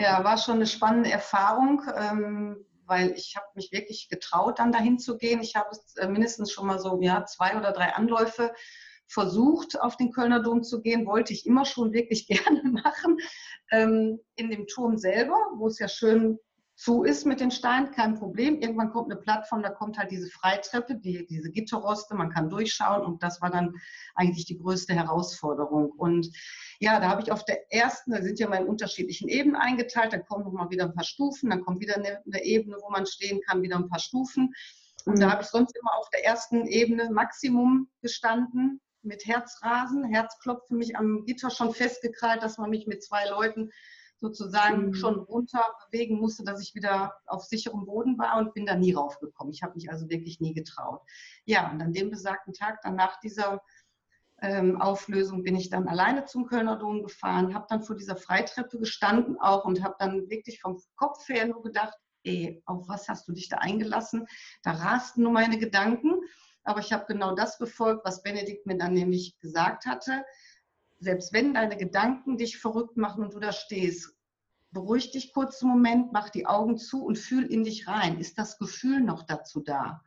ja, war schon eine spannende Erfahrung. Ähm, weil ich habe mich wirklich getraut, dann dahin zu gehen. Ich habe äh, mindestens schon mal so ja, zwei oder drei Anläufe versucht, auf den Kölner Dom zu gehen, wollte ich immer schon wirklich *laughs* gerne machen. Ähm, in dem Turm selber, wo es ja schön zu ist mit den Steinen, kein Problem. Irgendwann kommt eine Plattform, da kommt halt diese Freitreppe, die, diese Gitterroste, man kann durchschauen und das war dann eigentlich die größte Herausforderung. Und ja, da habe ich auf der ersten, da sind ja mal in unterschiedlichen Ebenen eingeteilt, dann kommen nochmal wieder ein paar Stufen, dann kommt wieder eine, eine, Ebene, wo man stehen kann, wieder ein paar Stufen. Und da habe ich sonst immer auf der ersten Ebene Maximum gestanden mit Herzrasen, Herzklopfen mich am Gitter schon festgekrallt, dass man mich mit zwei Leuten sozusagen mhm. schon runter bewegen musste, dass ich wieder auf sicherem Boden war und bin da nie raufgekommen. Ich habe mich also wirklich nie getraut. Ja, und an dem besagten Tag, dann nach dieser ähm, Auflösung, bin ich dann alleine zum Kölner Dom gefahren, habe dann vor dieser Freitreppe gestanden auch und habe dann wirklich vom Kopf her nur gedacht, ey, auf was hast du dich da eingelassen? Da rasten nur meine Gedanken. Aber ich habe genau das befolgt, was Benedikt mir dann nämlich gesagt hatte selbst wenn deine Gedanken dich verrückt machen und du da stehst, beruhig dich kurz einen Moment, mach die Augen zu und fühl in dich rein. Ist das Gefühl noch dazu da?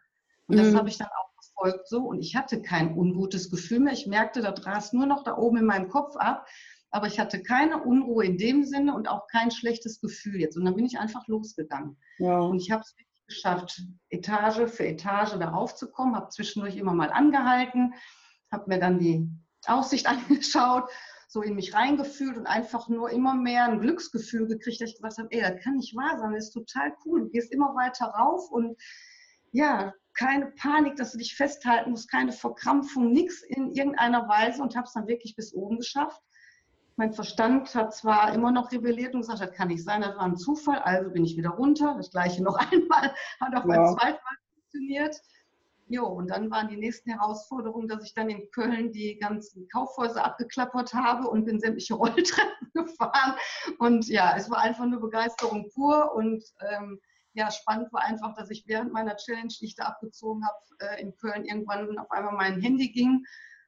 Und das mhm. habe ich dann auch befolgt so. Und ich hatte kein ungutes Gefühl mehr. Ich merkte, da dras nur noch da oben in meinem Kopf ab. Aber ich hatte keine Unruhe in dem Sinne und auch kein schlechtes Gefühl jetzt. Und dann bin ich einfach losgegangen. Ja. Und ich habe es wirklich geschafft, Etage für Etage da raufzukommen, habe zwischendurch immer mal angehalten, habe mir dann die Aussicht *laughs* angeschaut, so in mich reingefühlt und einfach nur immer mehr ein Glücksgefühl gekriegt, dass ich gesagt habe, ey, das kann nicht wahr sein, das ist total cool. Du gehst immer weiter rauf und ja, keine Panik, dass du dich festhalten musst, keine Verkrampfung, nichts in irgendeiner Weise und habe es dann wirklich bis oben geschafft. Mein Verstand hat zwar immer noch rebelliert und gesagt, das kann nicht sein, das war ein Zufall, also bin ich wieder runter. Das gleiche noch *laughs* einmal, hat auch ja. beim zweiten Mal funktioniert. Jo, und dann waren die nächsten Herausforderungen, dass ich dann in Köln die ganzen Kaufhäuser abgeklappert habe und bin sämtliche *laughs* Rolltreppen gefahren. Und ja, es war einfach nur Begeisterung pur. Und ähm, ja, spannend war einfach, dass ich während meiner Challenge, die ich da abgezogen habe, äh, in Köln irgendwann auf einmal mein Handy ging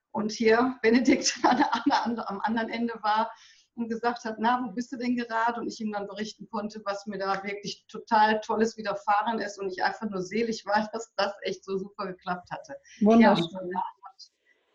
und hier Benedikt *laughs* am anderen Ende war und gesagt hat, na, wo bist du denn gerade? Und ich ihm dann berichten konnte, was mir da wirklich total Tolles widerfahren ist und ich einfach nur selig war, *laughs* dass das echt so super geklappt hatte. Wunderschön. Ja,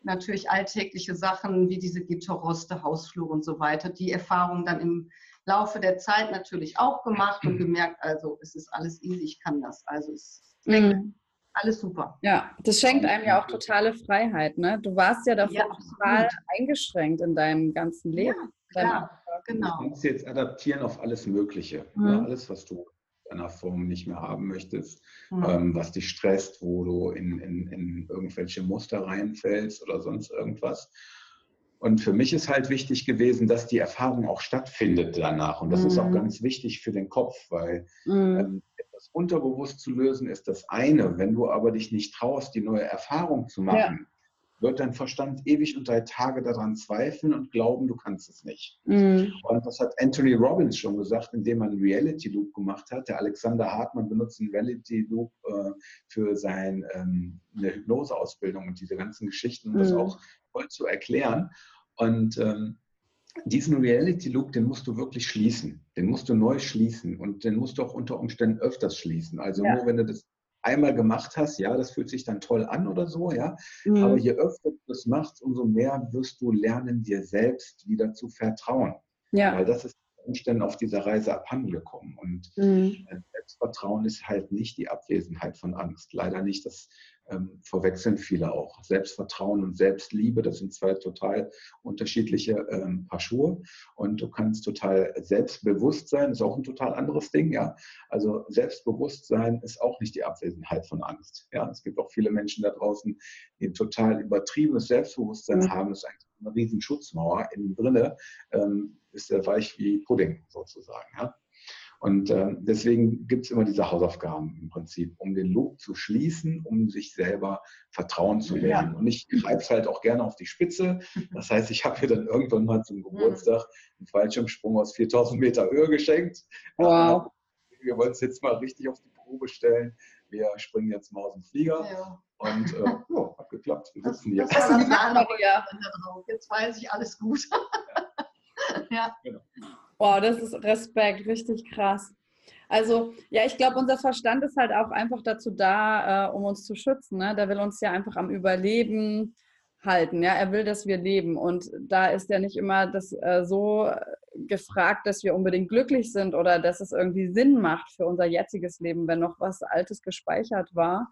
natürlich alltägliche Sachen wie diese Gitterroste, Hausflur und so weiter. Die Erfahrung dann im Laufe der Zeit natürlich auch gemacht und *clears throat* gemerkt, also es ist alles easy, ich kann das. Also es ist mhm. alles super. Ja, das schenkt einem ja auch totale Freiheit. Ne? Du warst ja davor ja, total eingeschränkt in deinem ganzen Leben. Ja. Ja, genau. Du kannst jetzt adaptieren auf alles Mögliche. Mhm. Ja, alles, was du in einer Form nicht mehr haben möchtest, mhm. ähm, was dich stresst, wo du in, in, in irgendwelche Muster reinfällst oder sonst irgendwas. Und für mich ist halt wichtig gewesen, dass die Erfahrung auch stattfindet danach. Und das mhm. ist auch mhm. ganz wichtig für den Kopf, weil mhm. ähm, etwas unterbewusst zu lösen ist das eine. Wenn du aber dich nicht traust, die neue Erfahrung zu machen, wird dein Verstand ewig und drei Tage daran zweifeln und glauben, du kannst es nicht. Mhm. Und das hat Anthony Robbins schon gesagt, indem er einen Reality Loop gemacht hat. Der Alexander Hartmann benutzt einen Reality Loop äh, für seine ähm, Hypnoseausbildung und diese ganzen Geschichten, um mhm. das auch voll zu erklären. Und ähm, diesen Reality Loop, den musst du wirklich schließen. Den musst du neu schließen und den musst du auch unter Umständen öfters schließen. Also ja. nur wenn du das einmal gemacht hast, ja, das fühlt sich dann toll an oder so, ja. Mhm. Aber je öfter du das machst, umso mehr wirst du lernen, dir selbst wieder zu vertrauen. Ja. Weil das ist Umständen auf dieser Reise abhandengekommen. Und mhm. Äh, Selbstvertrauen ist halt nicht die Abwesenheit von Angst. Leider nicht. Das ähm, verwechseln viele auch. Selbstvertrauen und Selbstliebe, das sind zwei total unterschiedliche ähm, Paar Schuhe. Und du kannst total selbstbewusst sein, ist auch ein total anderes Ding, ja. Also Selbstbewusstsein ist auch nicht die Abwesenheit von Angst. Ja, es gibt auch viele Menschen da draußen, die ein total übertriebenes Selbstbewusstsein mhm. haben. Das ist eigentlich eine riesen Schutzmauer innen drinne, ähm, ist der weich wie Pudding sozusagen, ja. Und äh, deswegen gibt es immer diese Hausaufgaben im Prinzip, um den Loop zu schließen, um sich selber vertrauen zu lernen. Ja. Und ich treibe es halt auch gerne auf die Spitze. Das heißt, ich habe mir dann irgendwann mal zum Geburtstag einen Fallschirmsprung aus 4000 Meter Höhe geschenkt. Wow. *laughs* Wir wollen es jetzt mal richtig auf die Probe stellen. Wir springen jetzt mal aus dem Flieger. Ja. Und äh, ja, hat geklappt. Wir sitzen hier. Das *laughs* das Jetzt weiß ich alles gut. *laughs* ja. Genau. Boah, das ist Respekt, richtig krass. Also, ja, ich glaube, unser Verstand ist halt auch einfach dazu da, äh, um uns zu schützen. Ne? Der will uns ja einfach am Überleben halten. Ja, er will, dass wir leben. Und da ist ja nicht immer das äh, so gefragt, dass wir unbedingt glücklich sind oder dass es irgendwie Sinn macht für unser jetziges Leben, wenn noch was Altes gespeichert war.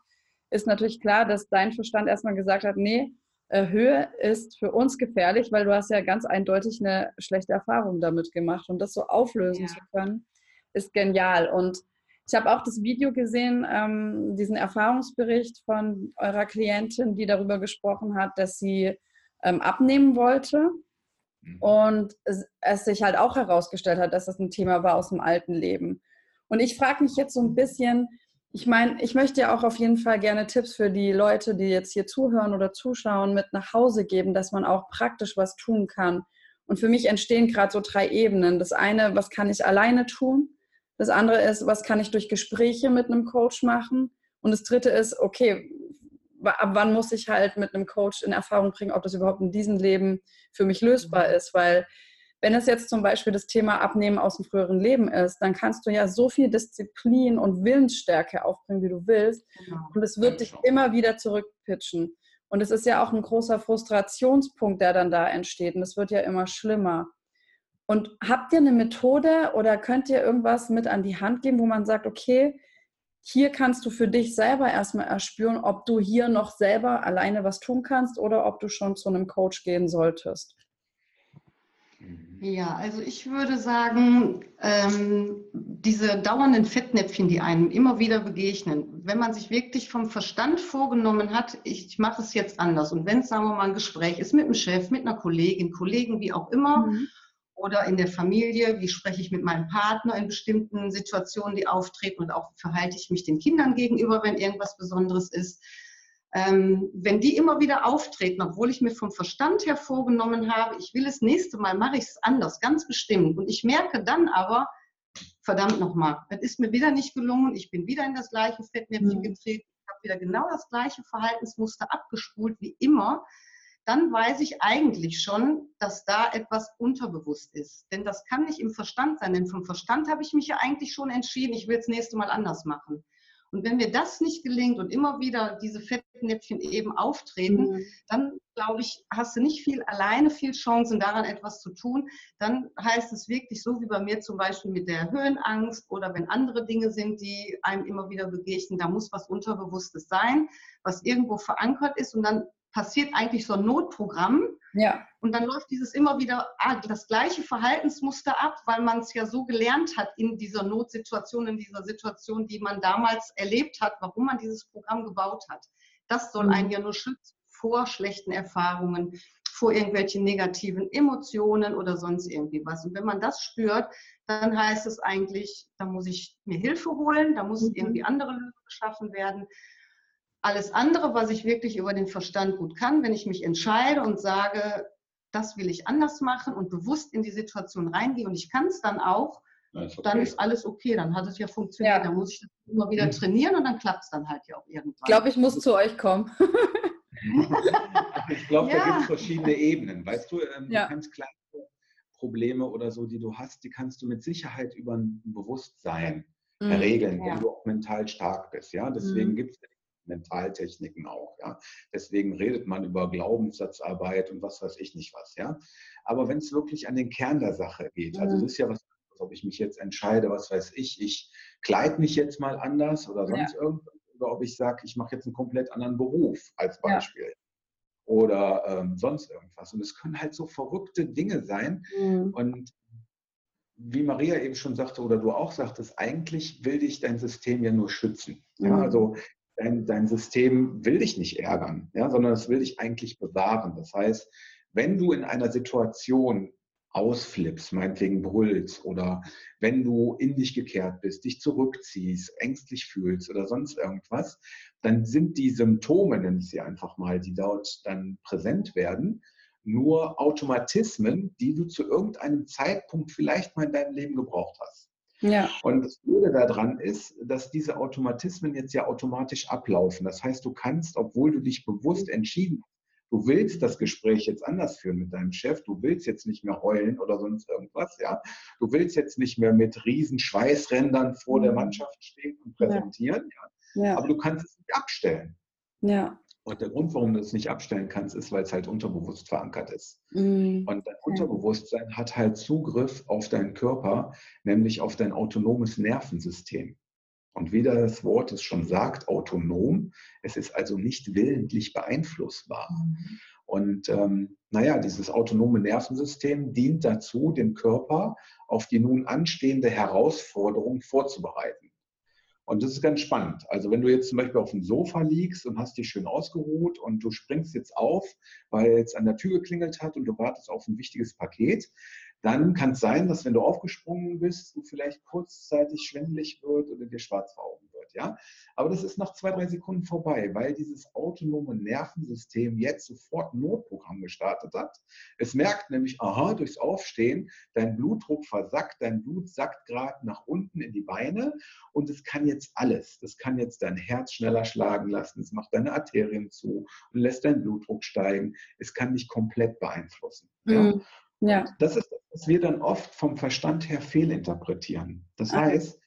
Ist natürlich klar, dass dein Verstand erstmal gesagt hat, nee, Höhe ist für uns gefährlich, weil du hast ja ganz eindeutig eine schlechte Erfahrung damit gemacht. Und das so auflösen ja. zu können, ist genial. Und ich habe auch das Video gesehen, ähm, diesen Erfahrungsbericht von eurer Klientin, die darüber gesprochen hat, dass sie ähm, abnehmen wollte. Mhm. Und es, es, sich halt auch herausgestellt hat, dass das ein Thema war aus dem alten Leben. Und ich frage mich jetzt so ein bisschen, ich meine, ich möchte ja auch auf jeden Fall gerne Tipps für die Leute, die jetzt hier zuhören oder zuschauen, mit nach Hause geben, dass man auch praktisch was tun kann. Und für mich entstehen gerade so drei Ebenen. Das eine, was kann ich alleine tun? Das andere ist, was kann ich durch Gespräche mit einem Coach machen? Und das dritte ist, okay, ab wann muss ich halt mit einem Coach in Erfahrung bringen, ob das überhaupt in diesem Leben für mich lösbar ist? Weil wenn es jetzt zum Beispiel das Thema Abnehmen aus dem früheren Leben ist, dann kannst du ja so viel Disziplin und Willensstärke aufbringen, wie du willst. Genau. Und es wird dich immer wieder zurückpitchen. Und es ist ja auch ein großer Frustrationspunkt, der dann da entsteht. Und es wird ja immer schlimmer. Und habt ihr eine Methode oder könnt ihr irgendwas mit an die Hand geben, wo man sagt, okay, hier kannst du für dich selber erstmal erspüren, ob du hier noch selber alleine was tun kannst oder ob du schon zu einem Coach gehen solltest. Ja, also ich würde sagen, ähm, diese dauernden Fettnäpfchen, die einem immer wieder begegnen, wenn man sich wirklich vom Verstand vorgenommen hat, ich mache es jetzt anders und wenn es, sagen wir mal, ein Gespräch ist mit einem Chef, mit einer Kollegin, Kollegen, wie auch immer, mhm. oder in der Familie, wie spreche ich mit meinem Partner in bestimmten Situationen, die auftreten und auch verhalte ich mich den Kindern gegenüber, wenn irgendwas Besonderes ist, ähm, wenn die immer wieder auftreten, obwohl ich mir vom Verstand her vorgenommen habe, ich will es nächste Mal, mache ich es anders, ganz bestimmt. Und ich merke dann aber, verdammt nochmal, es ist mir wieder nicht gelungen, ich bin wieder in das gleiche Fettnäpfchen mhm. getreten, ich habe wieder genau das gleiche Verhaltensmuster abgespult wie immer, dann weiß ich eigentlich schon, dass da etwas unterbewusst ist. Denn das kann nicht im Verstand sein, denn vom Verstand habe ich mich ja eigentlich schon entschieden, ich will es nächste Mal anders machen. Und wenn mir das nicht gelingt und immer wieder diese Fettnäpfchen eben auftreten, mhm. dann glaube ich, hast du nicht viel alleine viel Chancen daran etwas zu tun. Dann heißt es wirklich so wie bei mir zum Beispiel mit der Höhenangst oder wenn andere Dinge sind, die einem immer wieder begegnen, da muss was Unterbewusstes sein, was irgendwo verankert ist und dann passiert eigentlich so ein Notprogramm. Ja. Und dann läuft dieses immer wieder ah, das gleiche Verhaltensmuster ab, weil man es ja so gelernt hat in dieser Notsituation, in dieser Situation, die man damals erlebt hat, warum man dieses Programm gebaut hat. Das soll mhm. einen ja nur schützen vor schlechten Erfahrungen, vor irgendwelchen negativen Emotionen oder sonst irgendwie was. Und wenn man das spürt, dann heißt es eigentlich, da muss ich mir Hilfe holen, da muss mhm. irgendwie andere Lösungen geschaffen werden. Alles andere, was ich wirklich über den Verstand gut kann, wenn ich mich entscheide und sage, das will ich anders machen und bewusst in die Situation reingehe und ich kann es dann auch, ist okay. dann ist alles okay, dann hat es ja funktioniert. Ja. Dann muss ich das immer wieder trainieren und dann klappt es dann halt ja auch irgendwann. Ich glaube, ich muss zu euch kommen. *laughs* ich glaube, ja. da gibt es verschiedene Ebenen. Weißt du, ähm, ja. kannst kleine Probleme oder so, die du hast, die kannst du mit Sicherheit über ein Bewusstsein mhm. regeln, wenn du auch mental stark bist. Ja, deswegen mhm. gibt es Mentaltechniken auch. Ja? Deswegen redet man über Glaubenssatzarbeit und was weiß ich nicht was. Ja? Aber wenn es wirklich an den Kern der Sache geht, also mhm. das ist ja was ob ich mich jetzt entscheide, was weiß ich, ich kleide mich jetzt mal anders oder sonst ja. irgendwas, oder ob ich sage, ich mache jetzt einen komplett anderen Beruf als Beispiel. Ja. Oder ähm, sonst irgendwas. Und es können halt so verrückte Dinge sein. Mhm. Und wie Maria eben schon sagte oder du auch sagtest, eigentlich will dich dein System ja nur schützen. Mhm. Ja, also dein, dein System will dich nicht ärgern, ja, sondern es will dich eigentlich bewahren. Das heißt, wenn du in einer Situation ausflippst, meinetwegen brüllst oder wenn du in dich gekehrt bist, dich zurückziehst, ängstlich fühlst oder sonst irgendwas, dann sind die Symptome, nenne ich sie einfach mal, die dort dann präsent werden, nur Automatismen, die du zu irgendeinem Zeitpunkt vielleicht mal in deinem Leben gebraucht hast. Ja. Und das Blöde daran ist, dass diese Automatismen jetzt ja automatisch ablaufen. Das heißt, du kannst, obwohl du dich bewusst entschieden hast, du willst das Gespräch jetzt anders führen mit deinem Chef, du willst jetzt nicht mehr heulen oder sonst irgendwas, ja. Du willst jetzt nicht mehr mit riesen Schweißrändern vor der mhm. Mannschaft stehen und präsentieren, ja. ja. Aber du kannst es nicht abstellen. Ja. Und der Grund, warum du es nicht abstellen kannst, ist, weil es halt unterbewusst verankert ist. Mhm. Und dein Unterbewusstsein hat halt Zugriff auf deinen Körper, nämlich auf dein autonomes Nervensystem. Und wie das Wort es schon sagt, autonom, es ist also nicht willentlich beeinflussbar. Mhm. Und ähm, naja, dieses autonome Nervensystem dient dazu, den Körper auf die nun anstehende Herausforderung vorzubereiten. Und das ist ganz spannend. Also wenn du jetzt zum Beispiel auf dem Sofa liegst und hast dich schön ausgeruht und du springst jetzt auf, weil jetzt an der Tür geklingelt hat und du wartest auf ein wichtiges Paket, dann kann es sein, dass wenn du aufgesprungen bist, du vielleicht kurzzeitig schwindelig wird oder dir schwarz vor Augen wird. Ja? Aber das ist nach zwei, drei Sekunden vorbei, weil dieses autonome Nervensystem jetzt sofort ein Notprogramm gestartet hat. Es merkt nämlich, aha, durchs Aufstehen, dein Blutdruck versackt, dein Blut sackt gerade nach unten in die Beine und es kann jetzt alles. Das kann jetzt dein Herz schneller schlagen lassen, es macht deine Arterien zu und lässt deinen Blutdruck steigen. Es kann dich komplett beeinflussen. Mhm. Ja. Das ist das, was wir dann oft vom Verstand her fehlinterpretieren. Das ah. heißt,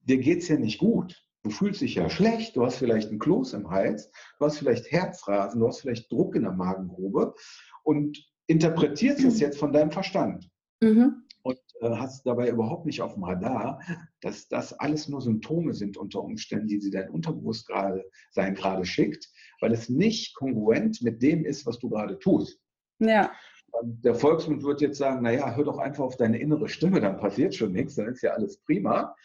dir geht es ja nicht gut du fühlst dich ja schlecht, du hast vielleicht einen Kloß im Hals, du hast vielleicht Herzrasen, du hast vielleicht Druck in der Magengrube und interpretierst es jetzt von deinem Verstand. Mhm. Und äh, hast dabei überhaupt nicht auf dem Radar, dass das alles nur Symptome sind unter Umständen, die sie dein Unterbewusstsein gerade schickt, weil es nicht kongruent mit dem ist, was du gerade tust. Ja. Der Volksmund wird jetzt sagen, naja, hör doch einfach auf deine innere Stimme, dann passiert schon nichts, dann ist ja alles prima.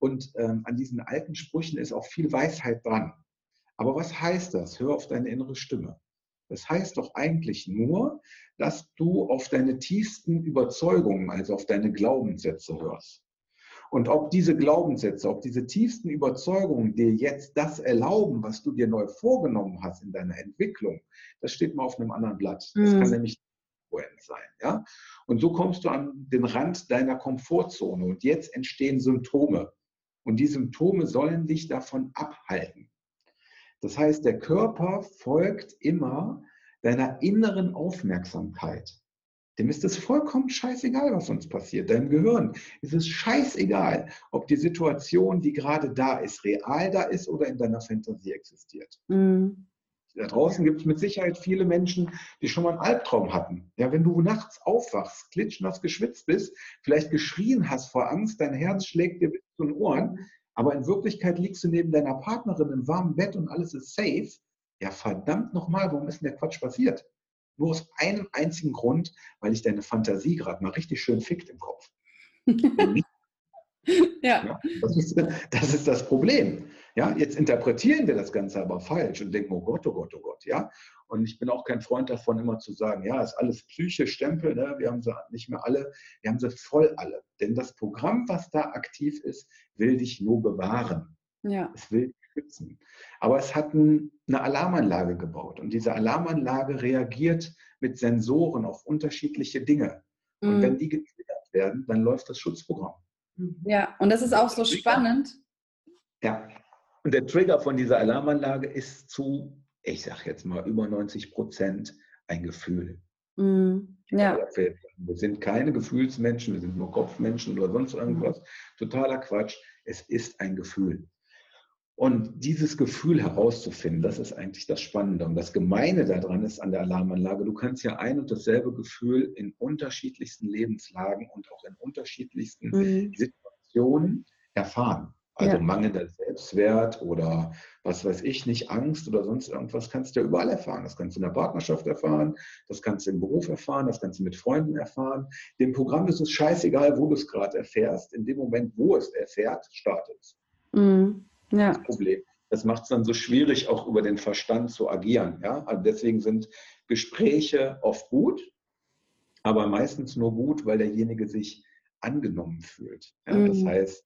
Und ähm, an diesen alten Sprüchen ist auch viel Weisheit dran. Aber was heißt das? Hör auf deine innere Stimme. Das heißt doch eigentlich nur, dass du auf deine tiefsten Überzeugungen, also auf deine Glaubenssätze hörst. Und ob diese Glaubenssätze, ob diese tiefsten Überzeugungen dir jetzt das erlauben, was du dir neu vorgenommen hast in deiner Entwicklung, das steht mal auf einem anderen Blatt. Das mhm. kann nämlich sein. Ja? Und so kommst du an den Rand deiner Komfortzone und jetzt entstehen Symptome. Und die Symptome sollen dich davon abhalten. Das heißt, der Körper folgt immer deiner inneren Aufmerksamkeit. Dem ist es vollkommen scheißegal, was uns passiert. Deinem Gehirn ist es scheißegal, ob die Situation, die gerade da ist, real da ist oder in deiner Fantasie existiert. Mhm. Da draußen gibt es mit Sicherheit viele Menschen, die schon mal einen Albtraum hatten. Ja, wenn du nachts aufwachst, klitschnass geschwitzt bist, vielleicht geschrien hast vor Angst, dein Herz schlägt dir bis zu den Ohren, aber in Wirklichkeit liegst du neben deiner Partnerin im warmen Bett und alles ist safe. Ja, verdammt nochmal, warum ist denn der Quatsch passiert? Nur aus einem einzigen Grund, weil ich deine Fantasie gerade mal richtig schön fickt im Kopf. *laughs* *laughs* ja. ja das, ist, das, ist, das Problem. Ja, jetzt interpretieren wir das Ganze aber falsch und denken, oh Gott, oh Gott, oh Gott, ja. Und ich bin auch kein Freund davon, immer zu sagen, ja, ist alles Psyche, Stempel, ne? wir haben sie nicht mehr alle, wir haben sie voll alle. Denn das Programm, was da aktiv ist, will dich nur bewahren. Ja. Es will dich schützen. Aber es hat ein, eine Alarmanlage gebaut und diese Alarmanlage reagiert mit Sensoren auf unterschiedliche Dinge. Und mhm. wenn die getriggert werden, dann läuft das Schutzprogramm. Ja, und das ist auch so spannend. Ja, und der Trigger von dieser Alarmanlage ist zu, ich sage jetzt mal, über 90 Prozent ein Gefühl. Mm, ja. Wir sind keine Gefühlsmenschen, wir sind nur Kopfmenschen oder sonst irgendwas. Totaler Quatsch. Es ist ein Gefühl. Und dieses Gefühl herauszufinden, das ist eigentlich das Spannende. Und das Gemeine daran ist an der Alarmanlage, du kannst ja ein und dasselbe Gefühl in unterschiedlichsten Lebenslagen und auch in unterschiedlichsten mhm. Situationen erfahren. Also ja. mangelnder Selbstwert oder was weiß ich nicht, Angst oder sonst irgendwas kannst du ja überall erfahren. Das kannst du in der Partnerschaft erfahren, das kannst du im Beruf erfahren, das kannst du mit Freunden erfahren. Dem Programm ist es scheißegal, wo du es gerade erfährst. In dem Moment, wo es erfährt, startet es. Mhm. Ja. Das Problem. Das macht es dann so schwierig, auch über den Verstand zu agieren. Ja? Also deswegen sind Gespräche oft gut, aber meistens nur gut, weil derjenige sich angenommen fühlt. Ja? Mhm. Das heißt,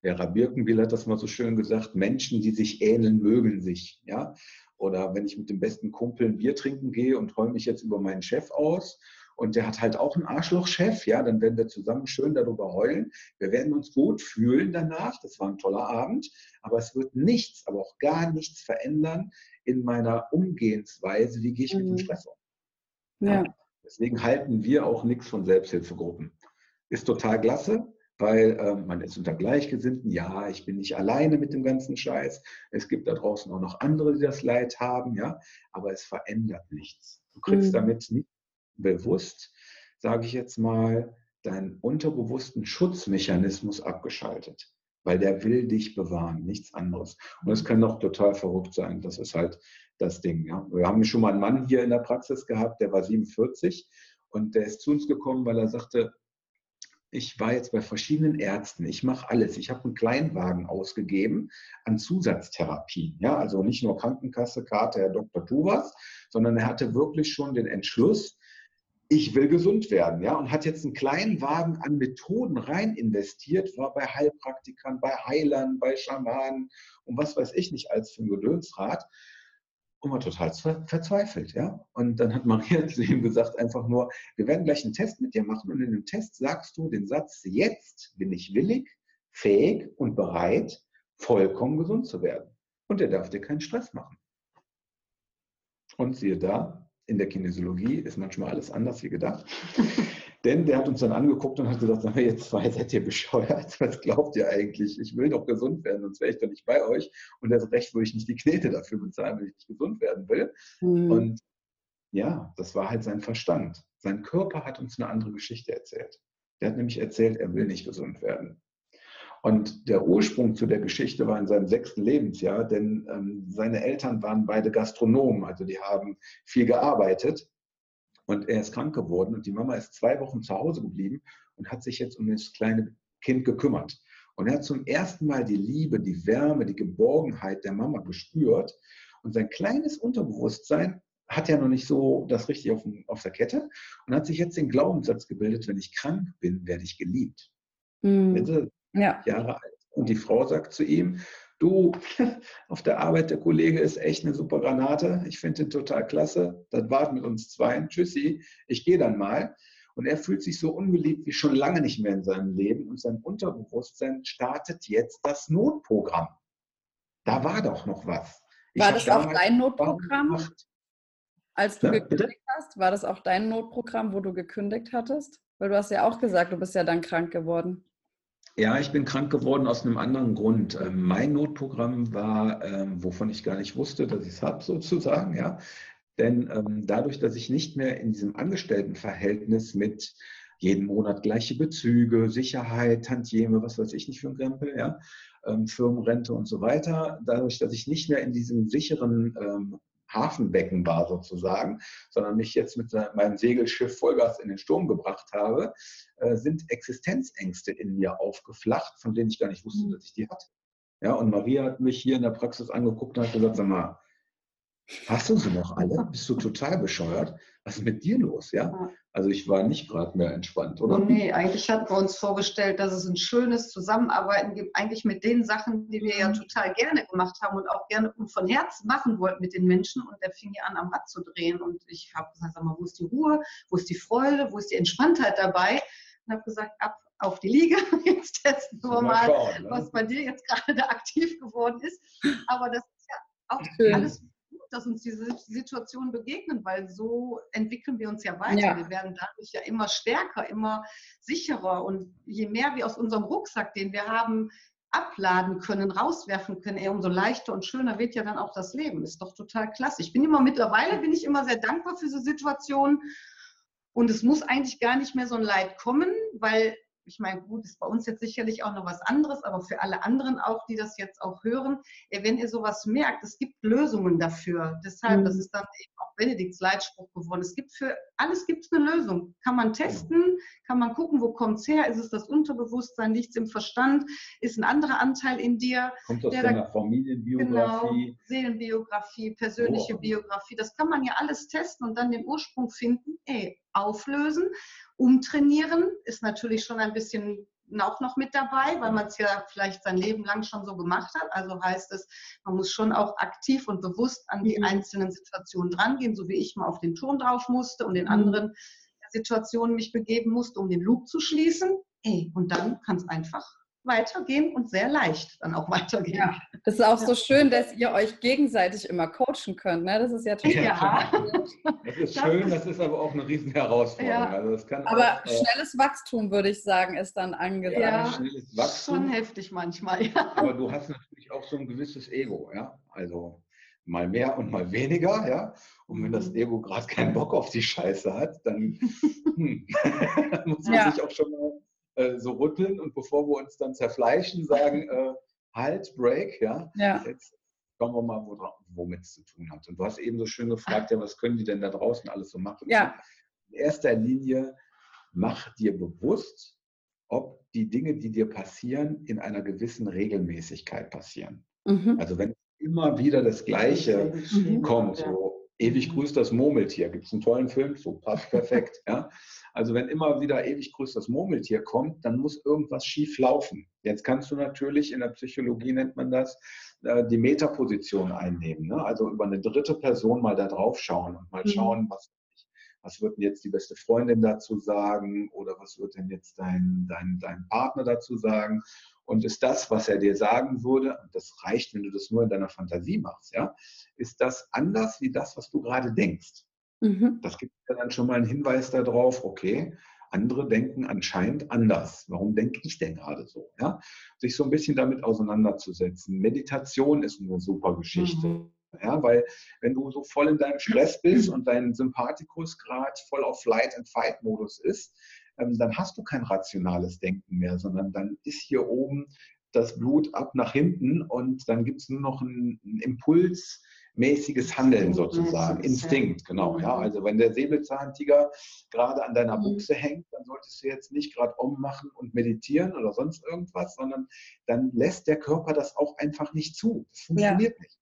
Vera Birkenbiel hat das mal so schön gesagt, Menschen, die sich ähneln, mögen sich. Ja? Oder wenn ich mit dem besten Kumpel ein Bier trinken gehe und heule mich jetzt über meinen Chef aus und der hat halt auch einen Arschlochchef, ja, dann werden wir zusammen schön darüber heulen. Wir werden uns gut fühlen danach. Das war ein toller Abend. Aber es wird nichts, aber auch gar nichts verändern in meiner Umgehensweise. Wie gehe ich mhm. mit dem mhm. Stress um? Ja. ja. Deswegen halten wir auch nichts von Selbsthilfegruppen. Ist total klasse weil äh, man ist unter Gleichgesinnten. Ja, ich bin nicht alleine mit dem ganzen Scheiß. Es gibt da draußen auch noch andere, die das Leid haben, ja, aber es verändert nichts. Du kriegst mhm. damit nicht bewusst, sage ich jetzt mal, deinen unterbewussten Schutzmechanismus abgeschaltet, weil der will dich bewahren, nichts anderes. Und es kann doch total verrückt sein. Das ist halt das Ding. Ja. Wir haben schon mal einen Mann hier in der Praxis gehabt, der war 47 und der ist zu uns gekommen, weil er sagte, ich war jetzt bei verschiedenen Ärzten, ich mache alles. Ich habe einen Kleinwagen ausgegeben an Zusatztherapien. Ja, also nicht nur Krankenkasse, Karte, Herr Dr. Tu was, sondern er hatte wirklich schon den Entschluss, ich will gesund werden, ja, und hat jetzt einen kleinen Wagen an Methoden rein investiert, war bei Heilpraktikern, bei Heilern, bei Schamanen und was weiß ich nicht als für ein Gedönsrad und war total verzweifelt, ja. Und dann hat Maria *laughs* zu ihm gesagt, einfach nur, wir werden gleich einen Test mit dir machen und in dem Test sagst du den Satz, jetzt bin ich willig, fähig und bereit, vollkommen gesund zu werden. Und er darf dir keinen Stress machen. Und siehe da, in der Kinesiologie ist manchmal alles anders wie gedacht. *laughs* Denn der hat uns dann angeguckt und hat gesagt, sag mal, ihr zwei seid ihr bescheuert? *laughs* Was glaubt ihr eigentlich? Ich will doch gesund werden, sonst wäre ich doch nicht bei euch. Und erst recht würde ich nicht die Knete dafür bezahlen, wenn ich nicht gesund werden will. Mhm. Und ja, das war halt sein Verstand. Sein Körper hat uns eine andere Geschichte erzählt. Der hat nämlich erzählt, er will nicht gesund werden. Und der Ursprung zu der Geschichte war in seinem sechsten Lebensjahr, denn ähm, seine Eltern waren beide Gastronomen, also die haben viel gearbeitet. Und er ist krank geworden und die Mama ist zwei Wochen zu Hause geblieben und hat sich jetzt um das kleine Kind gekümmert. Und er hat zum ersten Mal die Liebe, die Wärme, die Geborgenheit der Mama gespürt. Und sein kleines Unterbewusstsein hat ja noch nicht so das richtig auf, auf der Kette und hat sich jetzt den Glaubenssatz gebildet, wenn ich krank bin, werde ich geliebt. Mhm ja. Jahre alt. Und die Frau sagt zu ihm, du, *laughs* auf der Arbeit der Kollege ist echt eine super Granate. Ich finde ihn total klasse. Das warten mit uns zwei. Tschüssi, ich gehe dann mal. Und er fühlt sich so ungeliebt wie schon lange nicht mehr in seinem Leben. Und sein Unterbewusstsein startet jetzt das Notprogramm. Da war doch noch was. Ich war das auch dein Notprogramm? Als du ja, gekündigt bitte? hast, war das auch dein Notprogramm, wo du gekündigt hattest? Weil du hast ja auch gesagt, du bist ja dann krank geworden. Ja, ich bin krank geworden aus einem anderen Grund. Ähm, mein Notprogramm war, ähm, wovon ich gar nicht wusste, dass ich es habe, sozusagen, ja. Denn ähm, dadurch, dass ich nicht mehr in diesem Angestelltenverhältnis mit jeden Monat gleiche Bezüge, Sicherheit, Tantieme, was weiß ich nicht für ein Krempel, ja, Firmenrente und so weiter, dadurch, dass ich nicht mehr in diesem sicheren Hafenbecken war sozusagen, sondern mich jetzt mit meinem Segelschiff Vollgas in den Sturm gebracht habe, äh, sind Existenzängste in mir aufgeflacht, von denen ich gar nicht wusste, mhm. dass ich die hatte. Ja, und Maria hat mich hier in der Praxis angeguckt und hat gesagt, sag mal, Hast du sie noch alle? Bist du total bescheuert? Was ist mit dir los? Ja? Also ich war nicht gerade mehr entspannt, oder? Nee, eigentlich hatten wir uns vorgestellt, dass es ein schönes Zusammenarbeiten gibt, eigentlich mit den Sachen, die wir ja mhm. total gerne gemacht haben und auch gerne von Herzen machen wollten mit den Menschen. Und der fing ja an, am Rad zu drehen. Und ich habe gesagt, sag mal, wo ist die Ruhe? Wo ist die Freude? Wo ist die Entspanntheit dabei? Und habe gesagt, ab auf die Liege. *laughs* Jetzt testen wir mal, mal schauen, ne? was bei dir jetzt *laughs* gerade da aktiv geworden ist. Aber das ist ja auch Schön. alles dass uns diese Situationen begegnen, weil so entwickeln wir uns ja weiter. Ja. Wir werden dadurch ja immer stärker, immer sicherer. Und je mehr wir aus unserem Rucksack, den wir haben, abladen können, rauswerfen können, eher umso leichter und schöner wird ja dann auch das Leben. Ist doch total klasse. Ich bin immer mittlerweile, bin ich immer sehr dankbar für diese Situationen. Und es muss eigentlich gar nicht mehr so ein Leid kommen, weil ich meine, gut, ist bei uns jetzt sicherlich auch noch was anderes, aber für alle anderen auch, die das jetzt auch hören, wenn ihr sowas merkt, es gibt Lösungen dafür. Deshalb, mhm. das ist dann eben auch Benedikts Leitspruch geworden. Es gibt für alles gibt es eine Lösung. Kann man testen, kann man gucken, wo kommt es her? Ist es das Unterbewusstsein, nichts im Verstand? Ist ein anderer Anteil in dir? Kommt aus deiner Familienbiografie? Genau, Seelenbiografie, persönliche oh. Biografie. Das kann man ja alles testen und dann den Ursprung finden. Ey, auflösen. Umtrainieren ist natürlich schon ein bisschen auch noch mit dabei, weil man es ja vielleicht sein Leben lang schon so gemacht hat. Also heißt es, man muss schon auch aktiv und bewusst an die mhm. einzelnen Situationen drangehen, so wie ich mal auf den Turm drauf musste und in mhm. anderen Situationen mich begeben musste, um den Loop zu schließen. Ey, und dann kann es einfach weitergehen und sehr leicht dann auch weitergehen. Ja, das ist auch ja. so schön, dass ihr euch gegenseitig immer coachen könnt. Ne? Das ist ja total ja. Das ist schön, das ist aber auch eine riesen Herausforderung. Ja. Also aber auch, äh, schnelles Wachstum, würde ich sagen, ist dann angesagt. Ja, schnelles Wachstum. schon heftig manchmal. Ja. Aber du hast natürlich auch so ein gewisses Ego. Ja? Also mal mehr und mal weniger. Ja? Und wenn das mhm. Ego gerade keinen Bock auf die Scheiße hat, dann hm, *laughs* muss man sich auch schon mal äh, so rütteln und bevor wir uns dann zerfleischen, sagen, *laughs* äh, halt, break, ja, ja. jetzt schauen wir mal, womit es zu tun hat. Und du hast eben so schön gefragt, ja, was können die denn da draußen alles so machen? Ja. In erster Linie, mach dir bewusst, ob die Dinge, die dir passieren, in einer gewissen Regelmäßigkeit passieren. Mhm. Also wenn immer wieder das Gleiche mhm. kommt, so ewig grüßt das Murmeltier, gibt es einen tollen Film, so passt perfekt, *laughs* ja. Also wenn immer wieder ewig grüßt das Murmeltier kommt, dann muss irgendwas schief laufen. Jetzt kannst du natürlich, in der Psychologie nennt man das, äh, die Metaposition einnehmen. Ne? Also über eine dritte Person mal da drauf schauen und mal mhm. schauen, was, was wird denn jetzt die beste Freundin dazu sagen oder was wird denn jetzt dein, dein, dein Partner dazu sagen. Und ist das, was er dir sagen würde, das reicht, wenn du das nur in deiner Fantasie machst, ja, ist das anders wie das, was du gerade denkst. Mhm. Das gibt ja dann schon mal einen Hinweis darauf, okay, andere denken anscheinend anders. Warum denke ich denn gerade so? Ja? Sich so ein bisschen damit auseinanderzusetzen. Meditation ist eine super Geschichte. Mhm. Ja, weil wenn du so voll in deinem Stress bist *clears throat* und dein Sympathikus gerade voll auf Flight and Fight Modus ist, dann hast du kein rationales Denken mehr, sondern dann ist hier oben das Blut ab nach hinten und dann gibt es nur noch einen, einen Impuls, mäßiges Handeln sozusagen, Instinkt, genau. Ja, mhm. also wenn der Säbelzahntiger gerade an deiner mhm. Buchse hängt, dann solltest du jetzt nicht gerade ummachen und meditieren oder sonst irgendwas, sondern dann lässt der Körper das auch einfach nicht zu. Das funktioniert ja. nicht.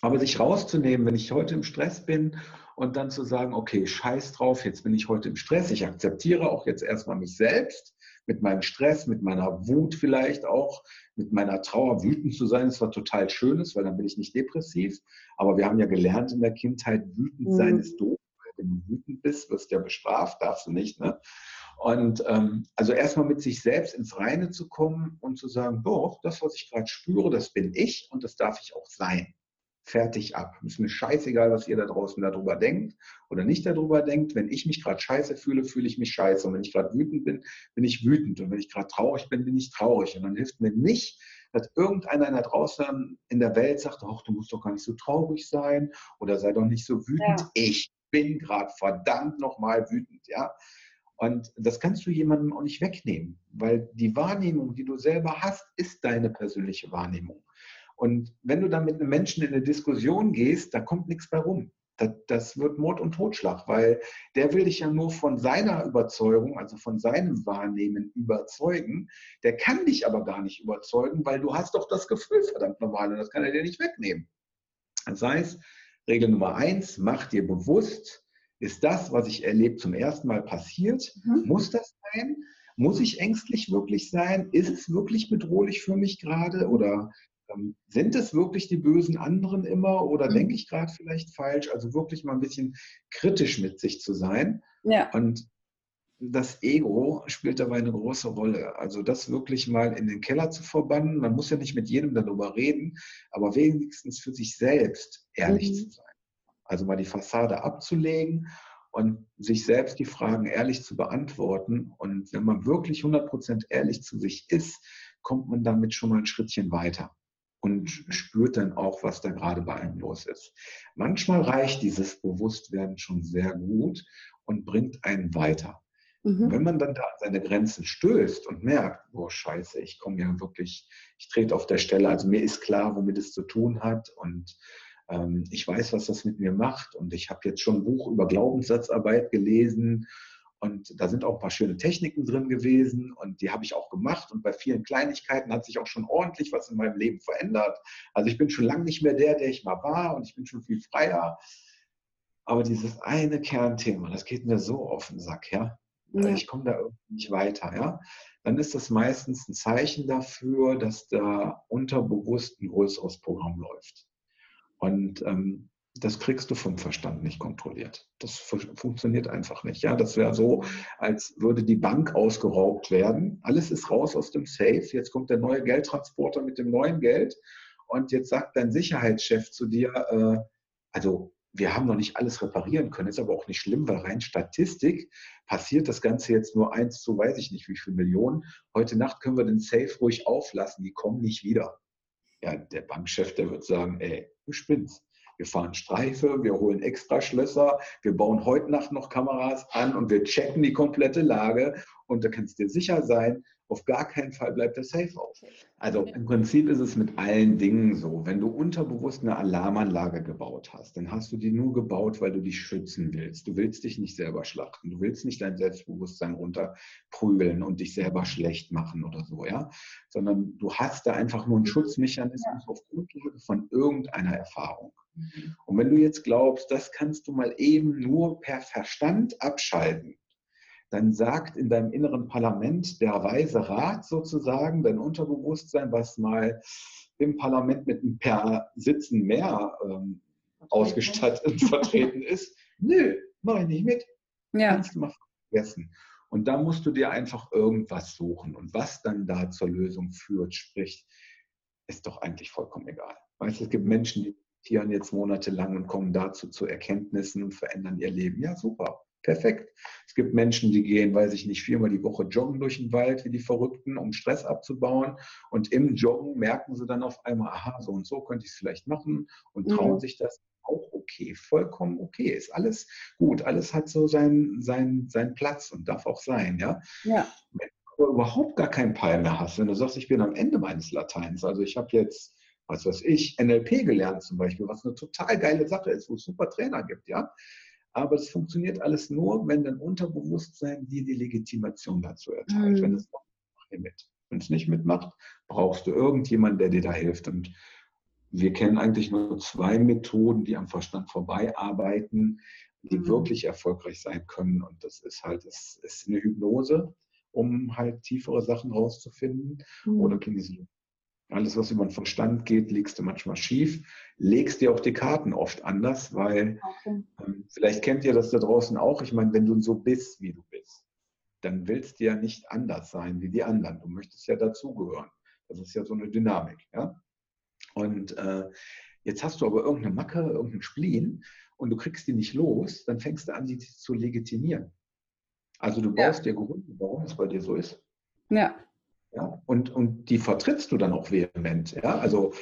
Aber sich rauszunehmen, wenn ich heute im Stress bin und dann zu sagen, okay, scheiß drauf, jetzt bin ich heute im Stress, ich akzeptiere auch jetzt erstmal mich selbst mit meinem Stress, mit meiner Wut vielleicht auch, mit meiner Trauer wütend zu sein, ist was total Schönes, weil dann bin ich nicht depressiv. Aber wir haben ja gelernt in der Kindheit, wütend sein mhm. ist doof. Wenn du wütend bist, wirst du ja bestraft, darfst du nicht. Ne? Und ähm, also erstmal mit sich selbst ins Reine zu kommen und zu sagen, doch, das, was ich gerade spüre, das bin ich und das darf ich auch sein fertig ab. Ist mir scheißegal, was ihr da draußen darüber denkt oder nicht darüber denkt. Wenn ich mich gerade scheiße fühle, fühle ich mich scheiße. Und wenn ich gerade wütend bin, bin ich wütend. Und wenn ich gerade traurig bin, bin ich traurig. Und dann hilft mir nicht, dass irgendeiner da draußen in der Welt sagt, ach, du musst doch gar nicht so traurig sein oder sei doch nicht so wütend. Ja. Ich bin gerade verdammt nochmal wütend, ja. Und das kannst du jemandem auch nicht wegnehmen, weil die Wahrnehmung, die du selber hast, ist deine persönliche Wahrnehmung. Und wenn du dann mit einem Menschen in eine Diskussion gehst, da kommt nichts bei rum. Das, das, wird Mord und Totschlag, weil der will dich ja nur von seiner Überzeugung, also von seinem Wahrnehmen überzeugen. Der kann dich aber gar nicht überzeugen, weil du hast doch das Gefühl, verdammt normal, und das kann er dir nicht wegnehmen. Das heißt, Regel Nummer eins, mach dir bewusst, ist das, was ich erlebt, zum ersten Mal passiert? Mhm. Muss das sein? Muss ich ängstlich wirklich sein? Ist es wirklich bedrohlich für mich gerade? Oder sind es wirklich die bösen anderen immer oder mhm. denke ich gerade vielleicht falsch? Also wirklich mal ein bisschen kritisch mit sich zu sein. Ja. Und das Ego spielt dabei eine große Rolle. Also das wirklich mal in den Keller zu verbannen. Man muss ja nicht mit jedem darüber reden, aber wenigstens für sich selbst ehrlich mhm. zu sein. Also mal die Fassade abzulegen und sich selbst die Fragen ehrlich zu beantworten. Und wenn man wirklich 100% ehrlich zu sich ist, kommt man damit schon mal ein Schrittchen weiter und spürt dann auch, was da gerade bei einem los ist. Manchmal reicht dieses Bewusstwerden schon sehr gut und bringt einen weiter. Mhm. Wenn man dann da an seine Grenzen stößt und merkt, oh Scheiße, ich komme ja wirklich, ich trete auf der Stelle, also mir ist klar, womit es zu tun hat und ähm, ich weiß, was das mit mir macht und ich habe jetzt schon ein Buch über Glaubenssatzarbeit gelesen und da sind auch ein paar schöne Techniken drin gewesen und die habe ich auch gemacht. Und bei vielen Kleinigkeiten hat sich auch schon ordentlich was in meinem Leben verändert. Also ich bin schon lange nicht mehr der, der ich mal war und ich bin schon viel freier. Aber dieses eine Kernthema, das geht mir so auf den Sack, ja. ja. Ich komme da irgendwie nicht weiter, ja. Dann ist das meistens ein Zeichen dafür, dass da unterbewusst ein größeres Programm läuft. Und ähm, das kriegst du vom Verstand nicht kontrolliert. Das funktioniert einfach nicht. Ja, das wäre so, als würde die Bank ausgeraubt werden. Alles ist raus aus dem Safe. Jetzt kommt der neue Geldtransporter mit dem neuen Geld. Und jetzt sagt dein Sicherheitschef zu dir, äh, also wir haben noch nicht alles reparieren können, ist aber auch nicht schlimm, weil rein Statistik passiert das Ganze jetzt nur eins zu, weiß ich nicht wie viele Millionen. Heute Nacht können wir den Safe ruhig auflassen, die kommen nicht wieder. Ja, der Bankchef, der wird sagen, ey, du spinnst. Wir fahren Streife, wir holen Extraschlösser, wir bauen heute Nacht noch Kameras an und wir checken die komplette Lage. Und da kannst du dir sicher sein, auf gar keinen Fall bleibt der Safe auf. Also im Prinzip ist es mit allen Dingen so. Wenn du unterbewusst eine Alarmanlage gebaut hast, dann hast du die nur gebaut, weil du dich schützen willst. Du willst dich nicht selber schlachten. Du willst nicht dein Selbstbewusstsein runterprügeln und dich selber schlecht machen oder so, ja. Sondern du hast da einfach nur einen Schutzmechanismus auf Grundlage von irgendeiner Erfahrung. Mhm. Und wenn du jetzt glaubst, das kannst du mal eben nur per Verstand abschalten, dann sagt in deinem inneren Parlament der weise Rat sozusagen, dein Unterbewusstsein, was mal im Parlament mit ein paar Sitzen mehr ähm, ausgestattet vertreten ist, *laughs* nö, mach ich nicht mit. Ja. Kannst du mal vergessen. Und da musst du dir einfach irgendwas suchen. Und was dann da zur Lösung führt, sprich, ist doch eigentlich vollkommen egal. Weißt du, es gibt Menschen, die meditieren jetzt monatelang und kommen dazu zu Erkenntnissen und verändern ihr Leben. Ja, super. Perfekt. Es gibt Menschen, die gehen, weiß ich nicht, viermal die Woche joggen durch den Wald wie die Verrückten, um Stress abzubauen. Und im Joggen merken sie dann auf einmal, aha, so und so könnte ich es vielleicht machen und trauen mhm. sich das, auch okay, vollkommen okay. Ist alles gut, alles hat so seinen, seinen, seinen Platz und darf auch sein, ja. Ja. Wenn du überhaupt gar keinen Peil mehr hast, wenn du sagst, ich bin am Ende meines Lateins, also ich habe jetzt, was weiß ich, NLP gelernt zum Beispiel, was eine total geile Sache ist, wo es super Trainer gibt, ja. Aber es funktioniert alles nur, wenn dein Unterbewusstsein dir die Legitimation dazu erteilt. Mhm. Wenn es mit. Wenn es nicht mitmacht, brauchst du irgendjemanden, der dir da hilft. Und wir kennen eigentlich nur zwei Methoden, die am Verstand vorbei arbeiten, die mhm. wirklich erfolgreich sein können. Und das ist halt, es ist eine Hypnose, um halt tiefere Sachen rauszufinden, mhm. oder Kinesiologie. Alles, was über den Verstand geht, legst du manchmal schief, legst dir auch die Karten oft anders, weil okay. ähm, vielleicht kennt ihr das da draußen auch. Ich meine, wenn du so bist, wie du bist, dann willst du ja nicht anders sein wie die anderen. Du möchtest ja dazugehören. Das ist ja so eine Dynamik. Ja? Und äh, jetzt hast du aber irgendeine Macke, irgendeinen Spleen und du kriegst die nicht los, dann fängst du an, die zu legitimieren. Also du baust ja. dir Gründe, warum es bei dir so ist. Ja. Ja, und, und die vertrittst du dann auch vehement. Ja, also,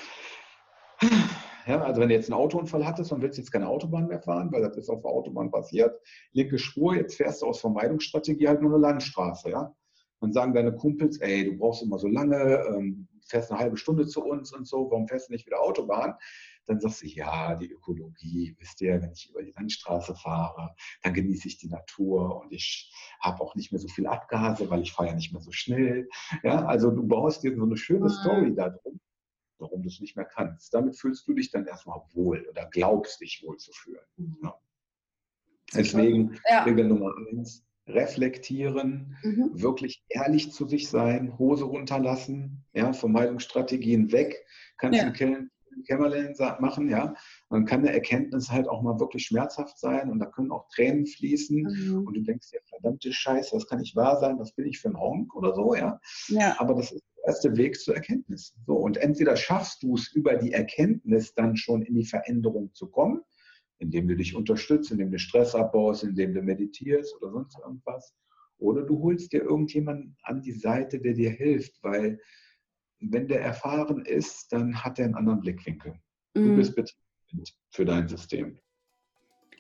ja, also wenn du jetzt einen Autounfall hattest und willst jetzt keine Autobahn mehr fahren, weil das ist auf der Autobahn passiert, linke Spur, jetzt fährst du aus Vermeidungsstrategie halt nur eine Landstraße, ja. Dann sagen deine Kumpels, ey, du brauchst immer so lange, ähm, fährst eine halbe Stunde zu uns und so, warum fährst du nicht wieder Autobahn? Dann sagst du, ja, die Ökologie, wisst ihr, wenn ich über die Landstraße fahre, dann genieße ich die Natur und ich habe auch nicht mehr so viel Abgase, weil ich fahre ja nicht mehr so schnell. Ja, also du baust dir so eine schöne mhm. Story darum, warum du es nicht mehr kannst. Damit fühlst du dich dann erstmal wohl oder glaubst dich wohl zu fühlen. Mhm. Ja. Deswegen ja. Regel Nummer eins, reflektieren, mhm. wirklich ehrlich zu sich sein, Hose runterlassen, ja, Vermeidungsstrategien weg, kannst ja. im Kämmerlein machen, ja. Man kann eine Erkenntnis halt auch mal wirklich schmerzhaft sein und da können auch Tränen fließen mhm. und du denkst dir, verdammte Scheiße, das kann nicht wahr sein, was bin ich für ein Honk oder so, ja. ja. Aber das ist der erste Weg zur Erkenntnis. So, und entweder schaffst du es über die Erkenntnis dann schon in die Veränderung zu kommen, indem du dich unterstützt, indem du Stress abbaust, indem du meditierst oder sonst irgendwas. Oder du holst dir irgendjemanden an die Seite, der dir hilft, weil wenn der erfahren ist, dann hat er einen anderen Blickwinkel. Mhm. Du bist betriebend für dein System.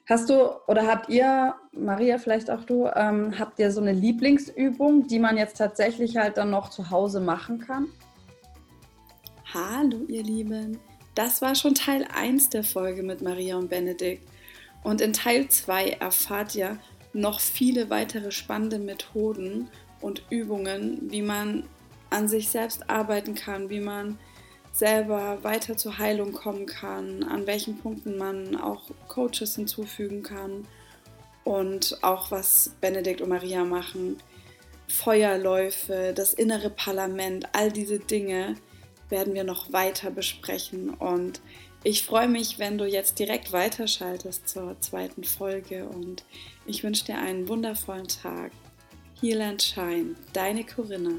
Hast du oder habt ihr, Maria, vielleicht auch du, ähm, habt ihr so eine Lieblingsübung, die man jetzt tatsächlich halt dann noch zu Hause machen kann? Hallo, ihr Lieben. Das war schon Teil 1 der Folge mit Maria und Benedikt. Und in Teil 2 erfahrt ihr noch viele weitere spannende Methoden und Übungen, wie man an sich selbst arbeiten kann, wie man selber weiter zur Heilung kommen kann, an welchen Punkten man auch Coaches hinzufügen kann und auch was Benedikt und Maria machen. Feuerläufe, das innere Parlament, all diese Dinge, werden wir noch weiter besprechen. Und ich freue mich, wenn du jetzt direkt weiterschaltest zur zweiten Folge. Und ich wünsche dir einen wundervollen Tag. Heal and Shine, deine Corinna.